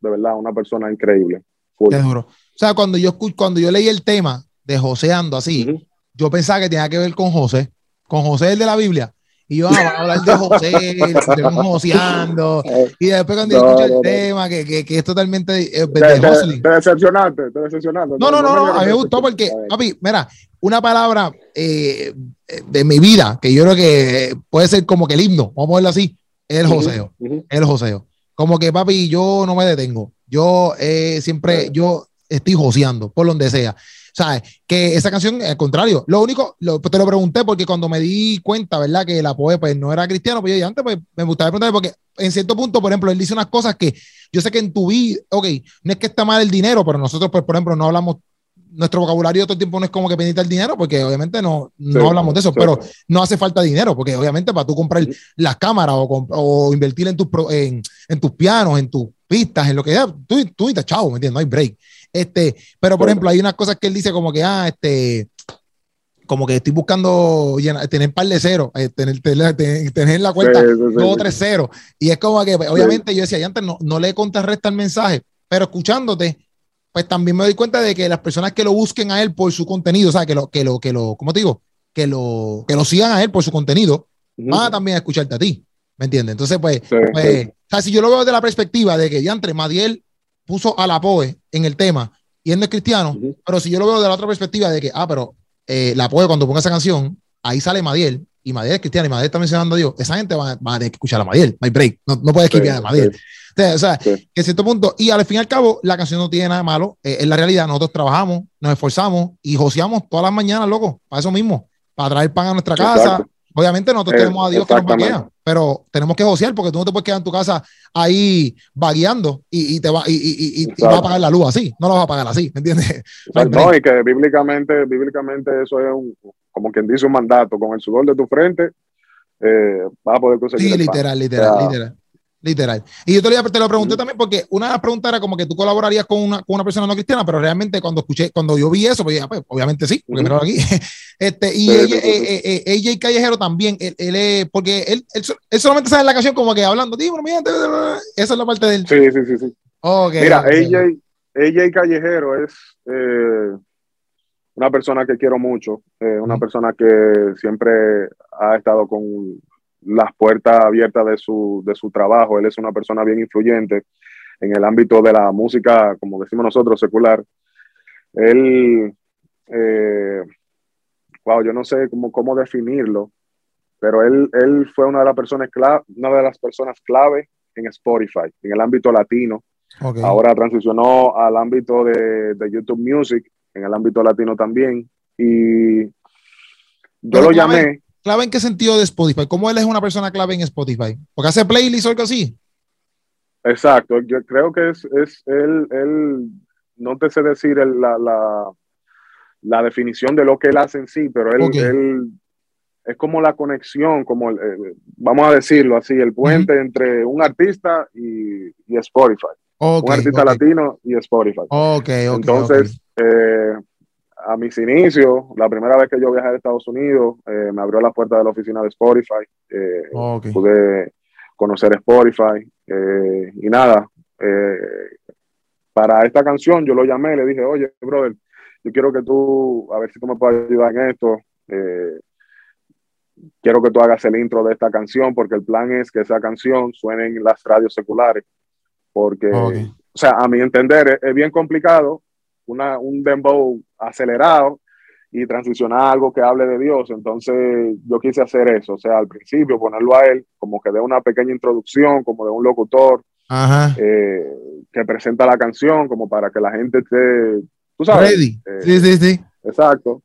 de verdad, una persona increíble. O sea, cuando yo, cuando yo leí el tema de Joseando así, yo pensaba que tenía que ver con José, con José el de la Biblia. Y yo, a hablar de José, de joseando. Y después cuando yo escucho el tema, que, que, que, es totalmente eh, de, de, te, decepcionaste, te decepcionaste. No, no, no, no, a mí me gustó porque, papi, mira, una palabra eh, de mi vida, que yo creo que puede ser como que el himno, vamos a verlo así, es el joseo, el joseo. Como que, papi, yo no me detengo. Yo eh, siempre, yo estoy joseando, por donde sea. ¿sabes? Que esa canción, al contrario, lo único, te lo pregunté porque cuando me di cuenta, ¿verdad? Que la poe pues no era cristiano, pues yo antes pues, me gustaría preguntarle porque en cierto punto, por ejemplo, él dice unas cosas que yo sé que en tu vida, ok, no es que está mal el dinero, pero nosotros, pues, por ejemplo, no hablamos nuestro vocabulario todo el tiempo no es como que pendiente el dinero, porque obviamente no, no hablamos de eso, pero no hace falta dinero, porque obviamente para tú comprar las cámaras o, o invertir en tus, en, en, tus pianos, en tus pistas, en lo que sea, tú, tú dices, chao, ¿me entiendes? No hay break. Este, pero por ejemplo, hay unas cosas que él dice como que, ah, este, como que estoy buscando tener un par de ceros, eh, tener, tener, tener, la cuenta dos o tres ceros. Y es como que, obviamente, yo decía, y antes no, no le contrarresta el mensaje, pero escuchándote, pues también me doy cuenta de que las personas que lo busquen a él por su contenido, o sea, que lo, que lo, que lo, ¿cómo te digo? Que lo, que lo sigan a él por su contenido, van a también escucharte a ti. ¿Me entiendes? Entonces, pues, pues o sea, si yo lo veo de la perspectiva de que ya entre Madiel puso a la POE en el tema y él no es cristiano, pero si yo lo veo de la otra perspectiva de que, ah, pero eh, la POE cuando ponga esa canción, ahí sale Madiel y Madiel es cristiano y Madiel está mencionando a Dios, esa gente va, a tener que escuchar a Madiel, no hay break, no, no puede escribir a Madiel. O sea, que en cierto punto, y al fin y al cabo, la canción no tiene nada de malo. Eh, en la realidad, nosotros trabajamos, nos esforzamos y joseamos todas las mañanas, loco, para eso mismo, para traer pan a nuestra casa. Obviamente, nosotros eh, tenemos a Dios que nos maquea, pero tenemos que josear porque tú no te puedes quedar en tu casa ahí vagueando y, te va, y, y, va a apagar la luz así. No lo vas a apagar así, ¿me entiendes? No, y que bíblicamente, bíblicamente eso es un, como quien dice un mandato, con el sudor de tu frente, eh, vas a poder conseguir. Sí, literal, literal, literal. Literal. Y yo te lo, te lo pregunté también porque una de las preguntas era como que tú colaborarías con una, con una persona no cristiana, pero realmente cuando escuché, cuando yo vi eso, pues, pues obviamente sí, porque uh aquí. Este, y ella, eh, eh, eh, Callejero también, él, él, porque él, él, solamente sale en la canción como que hablando, dime, mira, esa es la parte del. Sí, sí, sí. sí. Mira, AJ, AJ Callejero es una persona que quiero mucho, una persona que siempre ha estado con las puertas abiertas de su, de su trabajo. Él es una persona bien influyente en el ámbito de la música, como decimos nosotros, secular. Él, eh, wow, yo no sé cómo, cómo definirlo, pero él, él fue una de las personas clave, una de las personas clave en Spotify, en el ámbito latino. Ahora transicionó al ámbito de, de, YouTube Music, en el ámbito latino también. Y yo lo llamé. ¿Clave en qué sentido de Spotify? ¿Cómo él es una persona clave en Spotify? ¿Porque hace playlist o algo así? Exacto, yo creo que es, es él, él, no te sé decir la, la, la, definición de lo que él hace en sí, pero él, él es como la conexión, como eh, vamos a decirlo así, el puente entre un artista y, y Spotify. un artista latino y Spotify. Entonces, eh, a mis inicios, la primera vez que yo viajé a Estados Unidos, eh, me abrió la puerta de la oficina de Spotify. Eh, pude conocer Spotify y nada. para esta canción yo lo llamé, le dije, oye, brother, yo quiero que tú, a ver si tú me puedes ayudar en esto. quiero que tú hagas el intro de esta canción porque el plan es que esa canción suene en las radios seculares. Porque, o sea, a mi entender es bien complicado una, un dembow acelerado y transicionar a algo que hable de Dios. Entonces yo quise hacer eso, o sea, al principio ponerlo a él como que de una pequeña introducción, como de un locutor eh, que presenta la canción, como para que la gente esté, tú sabes. Ready. Eh, sí, sí, sí. Exacto.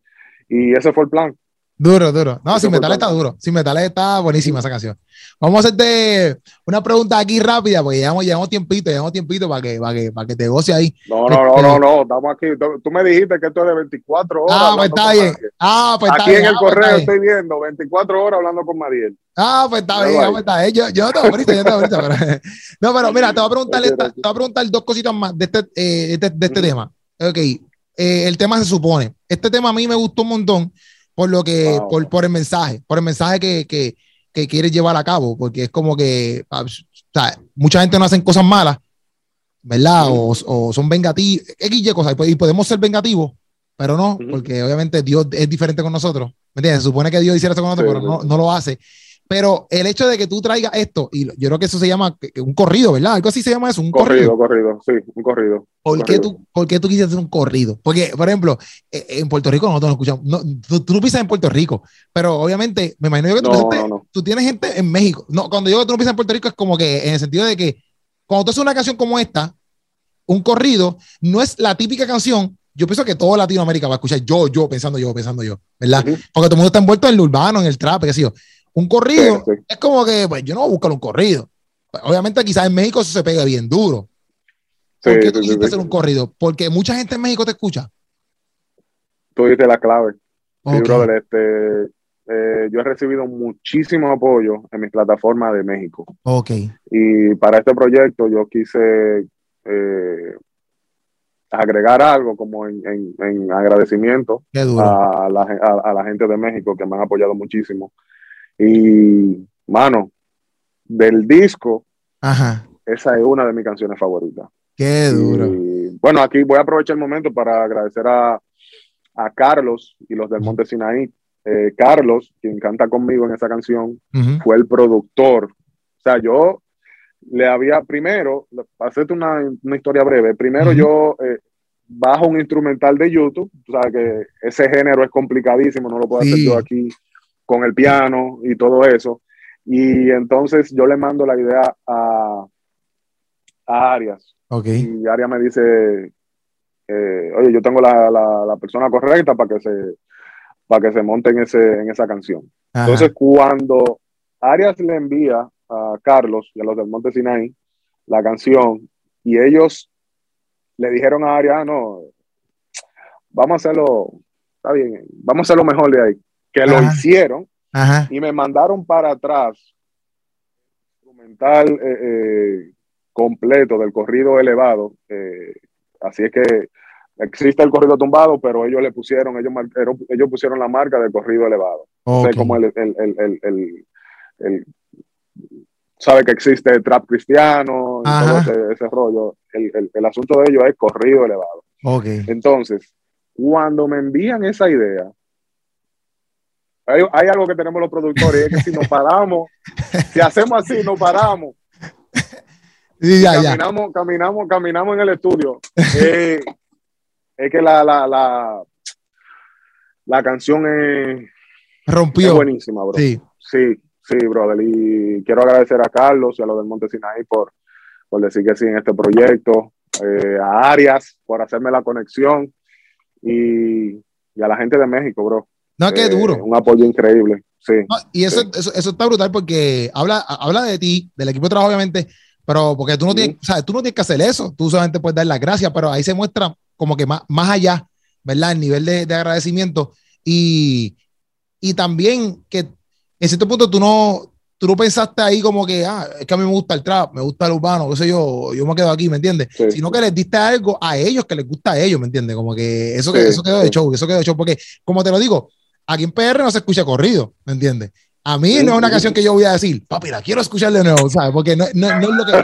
Y ese fue el plan. Duro, duro. No, Sin Metal está duro. Sin Metal está buenísima esa canción. Vamos a hacerte una pregunta aquí rápida, porque llevamos, llevamos tiempito, llevamos tiempito para que, para que, para que te goce ahí. No, no, no, este, no, no, estamos aquí. Tú me dijiste que esto es de 24 horas. Ah, pues está bien. Ah, pues está aquí en el ah, pues correo estoy viendo 24 horas hablando con Mariel. Ah, pues está bien, pues está bien. Yo, yo te ahorita, yo te ahorita. Pero, no, pero mira, te voy a preguntar, te voy a preguntar dos cositas más de este, eh, de, este tema. Ok, eh, el tema se supone. Este tema a mí me gustó un montón por lo que, por, por, el mensaje, por el mensaje que, que, que quieres llevar a cabo, porque es como que ah, mucha gente no hacen cosas malas, ¿verdad? O, o, son vengativos, X y cosas, y podemos ser vengativos, pero no, porque obviamente Dios es diferente con nosotros, ¿me entiendes? Se supone que Dios hiciera esto con nosotros, pero no, no, lo hace. Pero el hecho de que tú traigas esto, y yo creo que eso se llama un corrido, ¿verdad? Algo así se llama eso, un corrido. Corrido, corrido, sí, un corrido. ¿Por, Qué, tú, ¿por qué tú quisiste hacer un corrido? Porque, por ejemplo, eh, en Puerto Rico nosotros no escuchamos, no, tú, no pisas en Puerto Rico, pero obviamente, me imagino que tú, tú tienes gente en México. No, cuando digo que tú no pisas en Puerto Rico es como que en el sentido de que cuando tú haces una canción como esta, un corrido, no es la típica canción yo pienso que toda Latinoamérica va a escuchar yo, yo, pensando yo, pensando yo, ¿verdad? Porque todo el mundo está envuelto en el urbano, en el trap, qué sé yo. Un corrido es como que, pues yo no voy a buscar un corrido. Obviamente quizás en México eso se pega bien duro. ¿Por qué tú quisiste hacer un corrido? Porque mucha gente en México te escucha. Tú dices la clave. Sí, brother, este, eh, yo he recibido muchísimo apoyo en mi plataforma de México. Ok. Y para este proyecto yo quise eh, agregar algo como en, agradecimiento a la, a, la, gente de México que me han apoyado muchísimo. Y, mano, del disco, esa es una de mis canciones favoritas. Qué duro. bueno, aquí voy a aprovechar el momento para agradecer a, a Carlos y los del Monte Sinaí. Eh, Carlos, quien canta conmigo en esa canción, fue el productor. O sea, yo le había, primero, para hacerte una, historia breve, primero yo eh, bajo un instrumental de YouTube, o sea, que ese género es complicadísimo, no lo puedo hacer yo aquí con el piano y todo eso. Y entonces yo le mando la idea a, a Arias. Y Arias me dice, eh, oye, yo tengo la, la, persona correcta para que se para que se monte en, ese, en esa canción. Entonces, cuando Arias le envía a Carlos y a los del Monte Sinai la canción, y ellos le dijeron a Arias, ah, no, vamos a hacerlo, está bien, vamos a hacerlo mejor de ahí, que lo hicieron y me mandaron para atrás instrumental eh, eh, completo del corrido elevado. Eh, así es que existe el corrido tumbado, pero ellos le pusieron, ellos, ellos pusieron la marca del corrido elevado. Okay. como el, el, sabe que existe el trap cristiano y todo ese, rollo. El, asunto de ellos es corrido elevado. Okay. Entonces, cuando me envían esa idea, hay, algo que tenemos los productores, es que si nos paramos, si hacemos así, nos paramos. Y ya, caminamos, caminamos, caminamos en el estudio. Eh, es que la, la, la, la canción es, Rompió. buenísima, bro. Sí. sí, sí, brother. Y quiero agradecer a Carlos y a los del Monte Sinaí por, por decir que sí en este proyecto, eh, a Arias por hacerme la conexión y, y, a la gente de México, bro. No, qué duro. Un apoyo increíble. Sí. y eso, eso, eso, está brutal porque habla, habla de ti, del equipo de trabajo, obviamente, pero porque tú no, tienes, o sea, tú no tienes que hacer eso, tú solamente puedes dar las gracias, pero ahí se muestra como que más, más allá, ¿verdad? El nivel de, de agradecimiento y, y, también que en cierto punto tú no, tú no pensaste ahí como que, ah, es que a mí me gusta el trap, me gusta el urbano, qué sé yo, yo me quedo aquí, ¿me entiendes? Sino que les diste algo a ellos que les gusta a ellos, ¿me entiendes? Como que eso, que, eso quedó de show, eso quedó de show, porque como te lo digo, aquí en PR no se escucha corrido, ¿me entiendes? A mí no es una canción que yo voy a decir, papi, la quiero escuchar de nuevo, ¿sabes? Porque no, no, no, es, lo que, no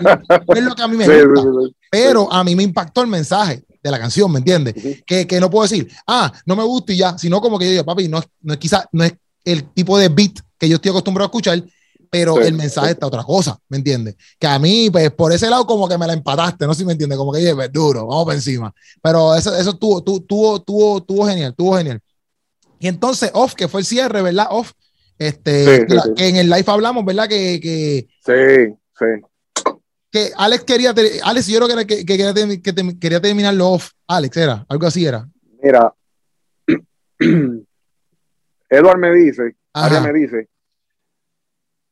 es, lo que, a mí me gusta. Pero a mí me impactó el mensaje de la canción, ¿me entiendes? que, que, no puedo decir, ah, no me gusta y ya, sino como que yo digo, papi, no, no es quizás, no es el tipo de beat que yo estoy acostumbrado a escuchar, pero el mensaje está otra cosa, ¿me entiendes? Que a mí, pues, por ese lado, como que me la empataste, no sé si me entiendes, como que dije, pues, duro, vamos por encima. Pero eso, eso tuvo, tuvo, tuvo, tuvo genial, tuvo genial. Y entonces, Off, que fue el cierre, ¿verdad? Off, este, que en el live hablamos, ¿verdad? Que, que, sí, sí que Alex quería, Alex, yo creo que, que, quería, que quería terminarlo off. Alex era, algo así era. Mira, Edward me dice, Aria me dice,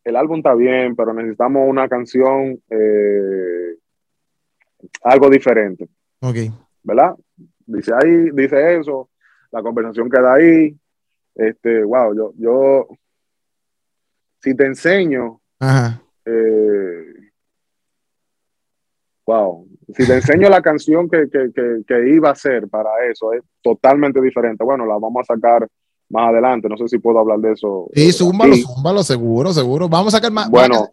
el álbum está bien, pero necesitamos una canción, eh, algo diferente. Ok. ¿Verdad? Dice ahí, dice eso, la conversación queda ahí. Este, wow, yo, yo, si te enseño, Ajá. Eh, wow, si te enseño la canción que, que, que, iba a ser para eso, es totalmente diferente. Bueno, la vamos a sacar más adelante, no sé si puedo hablar de eso. Sí, zúmbalo, zúmbalo, seguro, seguro. Vamos a sacar más. Bueno.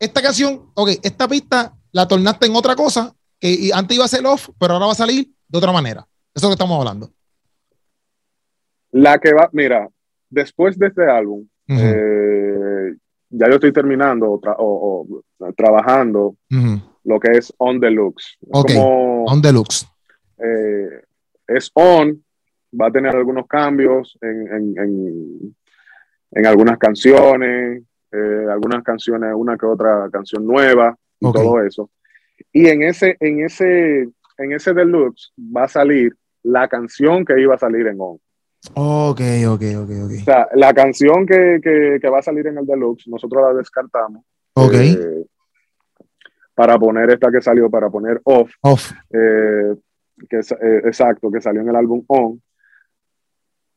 Esta canción, ok, esta pista la tornaste en otra cosa, que antes iba a ser off, pero ahora va a salir de otra manera. Eso es lo que estamos hablando. La que va, mira, después de este álbum, eh, ya yo estoy terminando o, trabajando lo que es On Deluxe. Ok, On Deluxe. Eh, es On, va a tener algunos cambios en, en, en, algunas canciones, eh, algunas canciones, una que otra canción nueva y todo eso. Y en ese, en ese, en ese deluxe va a salir la canción que iba a salir en On. Ok, ok, ok, ok. O sea, la canción que, que, que va a salir en el deluxe, nosotros la descartamos. Ok. eh, para poner esta que salió, para poner off, Off. eh, que eh, exacto, que salió en el álbum On.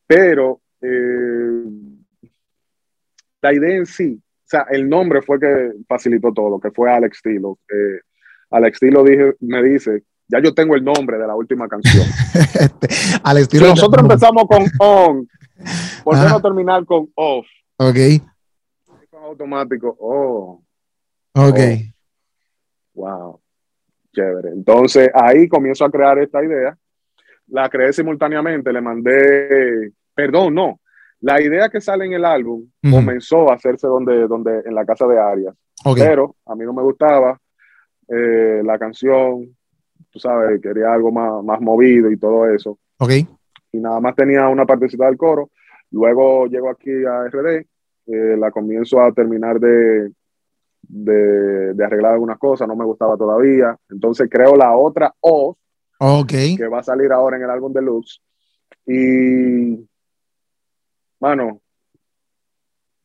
Pero la idea en sí, o sea, el nombre fue que facilitó todo, que fue Alex Tilo. Alex Tilo dije, me dice, ya yo tengo el nombre de la última canción. Este, al Si estilo. de- nosotros empezamos con On, ¿por qué Ajá. no terminar con Off? Ok, Con automático, oh, ok. wow, chévere. Entonces ahí comienzo a crear esta idea. La creé simultáneamente, le mandé, perdón, no. La idea que sale en el álbum comenzó a hacerse donde, donde, en la casa de Arias. Ok. Pero a mí no me gustaba eh, la canción, tú sabes, quería algo más, más movido y todo eso. Ok. y nada más tenía una partecita del coro. Luego llego aquí a RD, eh, la comienzo a terminar de, de, de arreglar algunas cosas, no me gustaba todavía. Entonces creo la otra O Ok. que va a salir ahora en el álbum deluxe. Y, mano,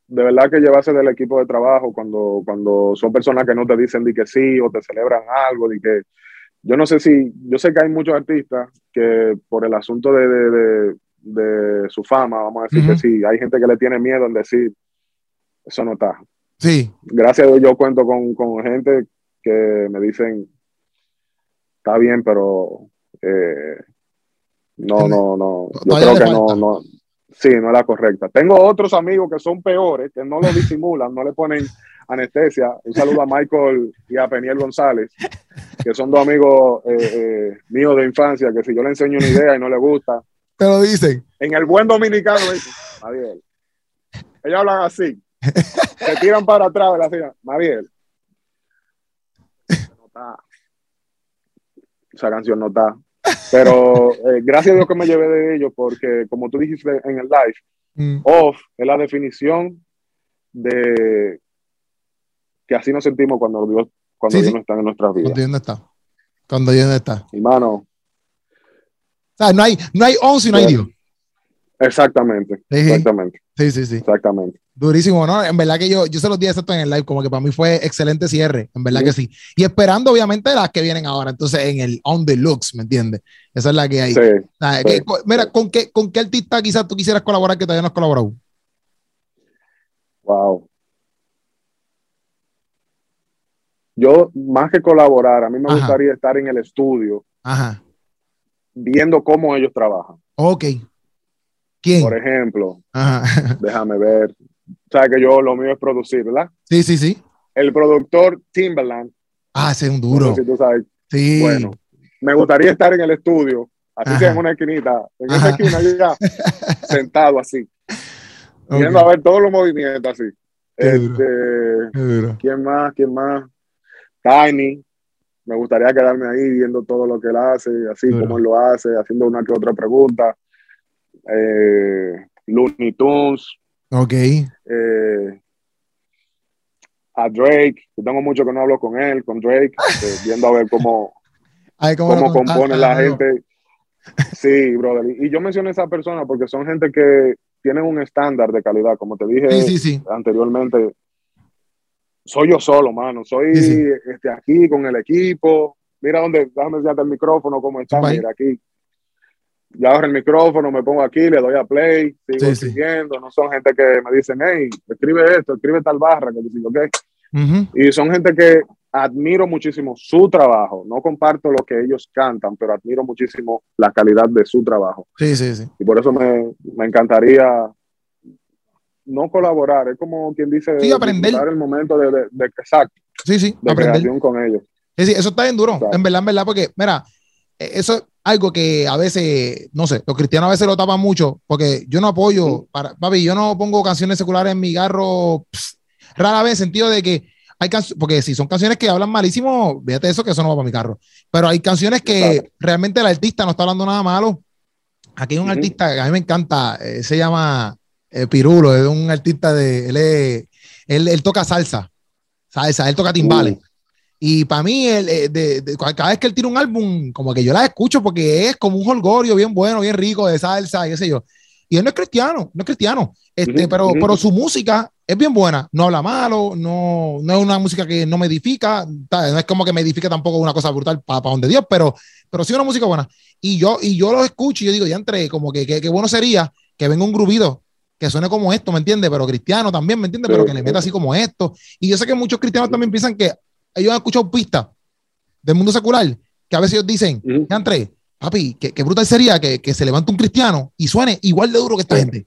de verdad que llevarse del equipo de trabajo cuando, cuando son personas que no te dicen de que sí o te celebran algo, de que yo no sé si, yo sé que hay muchos artistas que por el asunto de, de, de, de su fama, vamos a decir que sí, hay gente que le tiene miedo en decir, eso no está. Sí. Gracias a Dios yo cuento con, con gente que me dicen, está bien, pero eh, no, no, no, yo Todavía creo que no, no, sí, no es la correcta. Tengo otros amigos que son peores, que no lo disimulan, no le ponen anestesia. Un saludo a Michael y a Peniel González, que son dos amigos eh, eh, míos de infancia, que si yo le enseño una idea y no le gusta, Te lo dicen. en el buen dominicano, dicen, Mariel. Ellos hablan así. Se tiran para atrás de la silla. Mariel. No está. Esa canción no está. Pero eh, gracias a Dios que me llevé de ellos, porque como tú dijiste en el live, Mm. off es la definición de que así nos sentimos cuando Dios, cuando Sí, Dios sí. no está en nuestras vidas. Cuando yo no está. Cuando yo no está. Hermano, O sea, no hay, no hay 11 y no hay Dios. exactamente, Sí, exactamente, Sí, sí, sí. exactamente. Durísimo, ¿no? En verdad que yo, yo se los di exacto en el live, como que para mí fue excelente cierre, en verdad Sí. que sí. Y esperando, obviamente, las que vienen ahora, entonces en el On the Looks, ¿me entiendes? Esa es la que hay. Sí. Que- mira. ¿con qué, ¿con qué artista quizás tú quisieras colaborar que todavía no has colaborado? Wow. Yo, más que colaborar, a mí me Ajá. gustaría estar en el estudio Ajá. viendo cómo ellos trabajan. Ok. ¿Quién? Por ejemplo, Ajá. déjame ver. Sabes que yo lo mío es producir, ¿verdad? Sí, sí, sí. El productor Timberland, Ah, ese es un no duro. sé si tú sabes, Sí. bueno, me gustaría estar en el estudio, así sea en una esquinita, en esa esquina allá, sentado así, viendo a ver todos los movimientos así. Qué duro. Este, Qué duro. ¿Quién más? ¿Quién más? Tiny. Me gustaría quedarme ahí viendo todo lo que él hace, así como él lo hace, haciendo una que otra pregunta. Eh, Looney Tunes, Ok. eh, a Drake. Yo tengo mucho que no hablo con él, con Drake, eh, viendo a ver cómo, Ay, ¿cómo compone ah, la ah, gente. Sí, brother. Y yo mencioné a esa persona porque son gente que tienen un estándar de calidad, como te dije Sí, sí, sí. anteriormente, soy yo solo, mano. Soy Sí, sí. Este, aquí con el equipo. Mira dónde, déjame enseñarte el micrófono, cómo está. Ahí. Mira aquí. Ya agarro el micrófono, me pongo aquí, le doy a play, sigo Sí, sí. siguiendo. No son gente que me dicen, hey, escribe esto, escribe tal barra, que digo, ok. Ujú. Y son gente que admiro muchísimo su trabajo. No comparto lo que ellos cantan, pero admiro muchísimo la calidad de su trabajo. Sí, sí, sí. Y por eso me, me encantaría no colaborar, es como quien dice, Sí, aprender. el momento de, de, de- exacto, Sí, sí. de Aprender. creación con ellos. Sí, sí, eso está bien duro, en verdad, en verdad, porque, mira, eh, eso es algo que a veces, no sé, los cristianos a veces lo tapan mucho, porque yo no apoyo, para, papi, yo no pongo canciones seculares en mi carro, pss, rara vez, en sentido de que hay canciones, porque si son canciones que hablan malísimo, fíjate eso, que eso no va para mi carro, pero hay canciones que Exacto. realmente el artista no está hablando nada malo. Aquí hay un artista que a mí me encanta, eh, se llama eh, Pirulo, es un artista de, él, es- él, él toca salsa, salsa, él toca timbales. Uh, Y para mí, el, eh, de, cada vez que él tira un álbum, como que yo la escucho porque es como un holgorio bien bueno, bien rico de salsa, y qué sé yo. Y él no es cristiano, no es cristiano, este, pero, pero su música es bien buena, no habla malo, no, no es una música que no me edifica, no es como que me edifica tampoco una cosa brutal para donde Dios, pero, pero sí una música buena. Y yo, y yo lo escucho y yo digo, ya entré, como que qué bueno sería que venga un grubido que suene como esto, ¿me entiendes? Pero cristiano también, ¿me entiendes? Pero que le meta así como esto. Y yo sé que muchos cristianos también piensan que ellos han escuchado pistas del mundo secular, que a veces ellos dicen, ya entré, papi, qué, brutal sería que, que, se levante un cristiano y suene igual de duro que esta gente.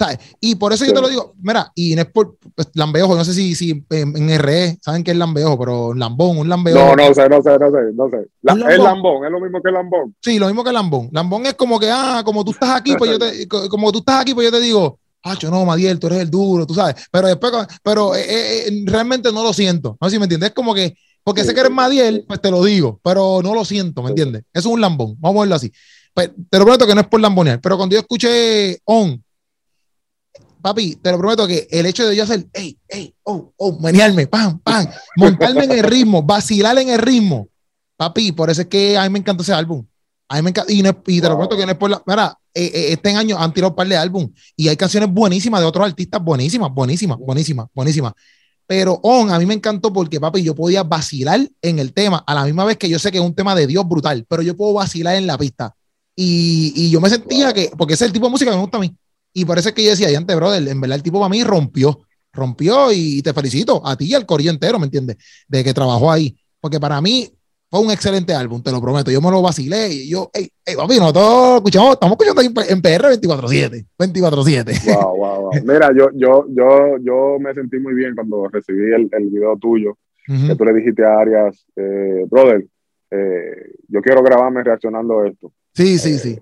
¿Sabes? Y por eso yo te lo digo, mira, y no es por pues, lambeojo, no sé si, si en, RE saben qué es lambeojo, pero lambón, un lambeojo. No, no sé, no sé, no sé, no sé. es lambón, es lo mismo que lambón. Sí, lo mismo que lambón. Lambón es como que, ah, como tú estás aquí, pues yo te, como tú estás aquí, pues yo te digo, ah, yo no, Madiel, tú eres el duro, tú sabes. Pero después, pero eh, eh, eh, realmente no lo siento. No sé si me entiendes. Es como que, porque sé que eres Madiel, pues te lo digo, pero no lo siento, ¿me entiendes? Eso es un lambón, vamos a verlo así. Pues, te lo prometo que no es por lambonear, pero cuando yo escuché On, papi, te lo prometo que el hecho de yo hacer, hey, hey, oh, oh, menearme, pam, pam, montarme en el ritmo, vacilar en el ritmo, papi, por eso es que a mí me encanta ese álbum. A mí me encanta, y, te lo prometo que no es por la, mira, eh, eh, este año han tirado un par de álbum y hay canciones buenísimas de otros artistas, buenísimas, buenísimas, buenísimas, buenísimas. Pero On a mí me encantó porque, papi, yo podía vacilar en el tema, a la misma vez que yo sé que es un tema de Dios brutal, pero yo puedo vacilar en la pista. Y, y yo me sentía que, porque ese es el tipo de música que me gusta a mí. Y es que yo decía, antes, brother, en verdad el tipo para mí rompió, rompió y te felicito a ti y al corillo entero, ¿me entiendes? De que trabajó ahí. Porque para mí fue un excelente álbum, te lo prometo. Yo me lo vacilé y yo, hey, hey, papi, nosotros escuchamos, estamos escuchando en PR 24-7, 24-7. Wow, wow, wow. Mira, yo, yo, yo, yo me sentí muy bien cuando recibí el, el video tuyo, que tú le dijiste a Arias, eh, brother, eh, yo quiero grabarme reaccionando a esto. Sí, sí, sí.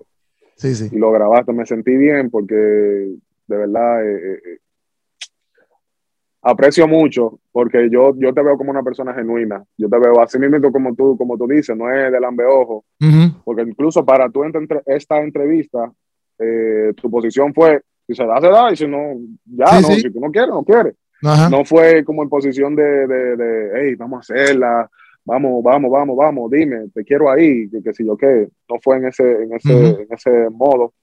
Sí, sí. Y lo grabaste, me sentí bien porque de verdad eh, eh, eh, aprecio mucho porque yo, yo te veo como una persona genuina. Yo te veo así mismo como tú, como tú dices, no es de lambeojo. Porque incluso para tú entre, esta entrevista, tu posición fue, si se da, se da, y si no, ya, no, si tú no quieres, no quieres. No fue como en posición de, de, de, hey, vamos a hacerla, vamos, vamos, vamos, vamos, dime, te quiero ahí, que, si yo qué, no fue en ese, en ese, en ese modo.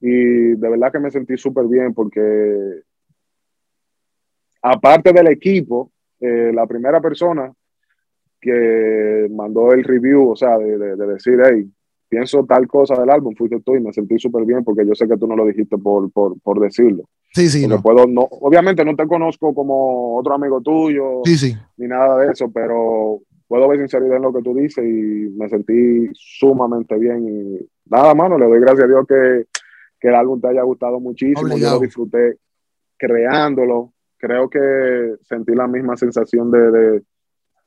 Y de verdad que me sentí súper bien porque aparte del equipo, eh, la primera persona que mandó el review, o sea, de, de, decir, hey, pienso tal cosa del álbum, fuiste tú y me sentí súper bien porque yo sé que tú no lo dijiste por, por, por decirlo. Sí, sí. No. Puedo, no, obviamente no te conozco como otro amigo tuyo, sí, sí. ni nada de eso, pero puedo ver sinceridad en lo que tú dices y me sentí sumamente bien. Y nada, mano, le doy gracias a Dios que, que el álbum te haya gustado muchísimo. Yo lo disfruté creándolo. Creo que sentí la misma sensación de, de,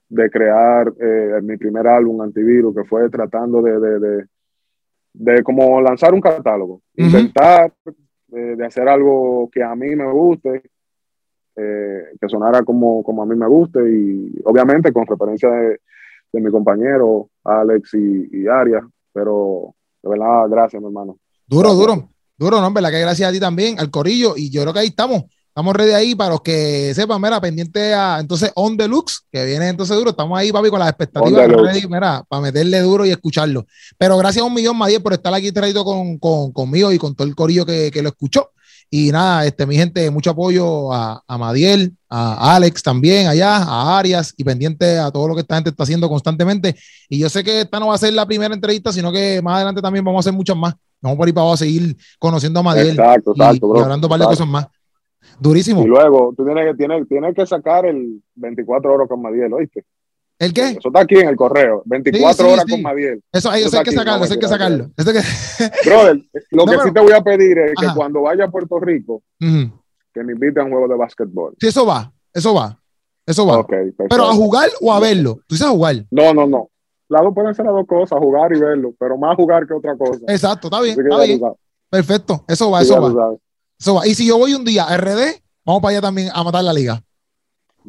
de crear eh, mi primer álbum antivirus, que fue tratando de, de, de como lanzar un catálogo, intentar eh, de hacer algo que a mí me guste eh, que sonara como, como a mí me guste y obviamente con referencia de, de mi compañero Alex y, y Arias, pero de verdad, gracias, mi hermano. Duro, duro, duro, no, verdad que gracias a ti también, al Corillo, y yo creo que ahí estamos. Estamos ready ahí para los que sepan, mira, pendiente a entonces On Deluxe, que viene entonces duro. Estamos ahí, papi, con las expectativas ready, mira, para meterle duro y escucharlo. Pero gracias a un millón, Madiel, por estar aquí traído con, con, conmigo y con todo el corillo que, que lo escuchó. Y nada, este, mi gente, mucho apoyo a, a, Madiel, a Alex también allá, a Arias y pendiente a todo lo que esta gente está haciendo constantemente. Y yo sé que esta no va a ser la primera entrevista, sino que más adelante también vamos a hacer muchas más. Vamos por ahí para abajo a seguir conociendo a Madiel. Exacto, exacto, y, hablando un par de cosas más. Durísimo. Y luego, tú tienes que, tienes, tienes que sacar el 24 horas con Madiel, ¿oíste? ¿El qué? Eso está aquí en el correo. 24 horas con Madiel. Eso, eso, eso hay que sacarlo, eso hay que sacarlo. Brother, lo que sí te voy a pedir es que cuando vaya a Puerto Rico, que me invite a un juego de básquetbol. Sí, eso va, eso va. Eso va. pero a jugar o a verlo. ¿Tú dices a jugar? No, no, no. Las dos pueden ser las dos cosas, jugar y verlo, pero más jugar que otra cosa. Exacto, está bien. Está bien. Perfecto, eso va, eso va. Y si yo voy un día a RD, vamos para allá también a matar la liga.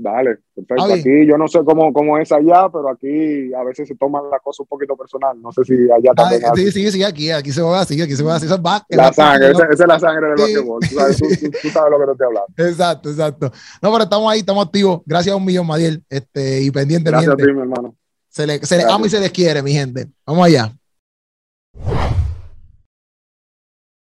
Dale, perfecto. Aquí yo no sé cómo, cómo es allá, pero aquí a veces se toman la cosa un poquito personal. No sé si allá también. sí, sí, sí, aquí, aquí se va así, aquí se va así. Eso es la sangre, esa, es la sangre del sí. basquetbol. Tú sabes, tú, sabes, lo que te estoy hablando. Exacto, exacto. No, pero estamos ahí, estamos activos. Gracias a un millón, Madiel. Este, y pendiente, Gracias a ti, mi hermano. Se le, se le ama y se les quiere, mi gente. Vamos allá.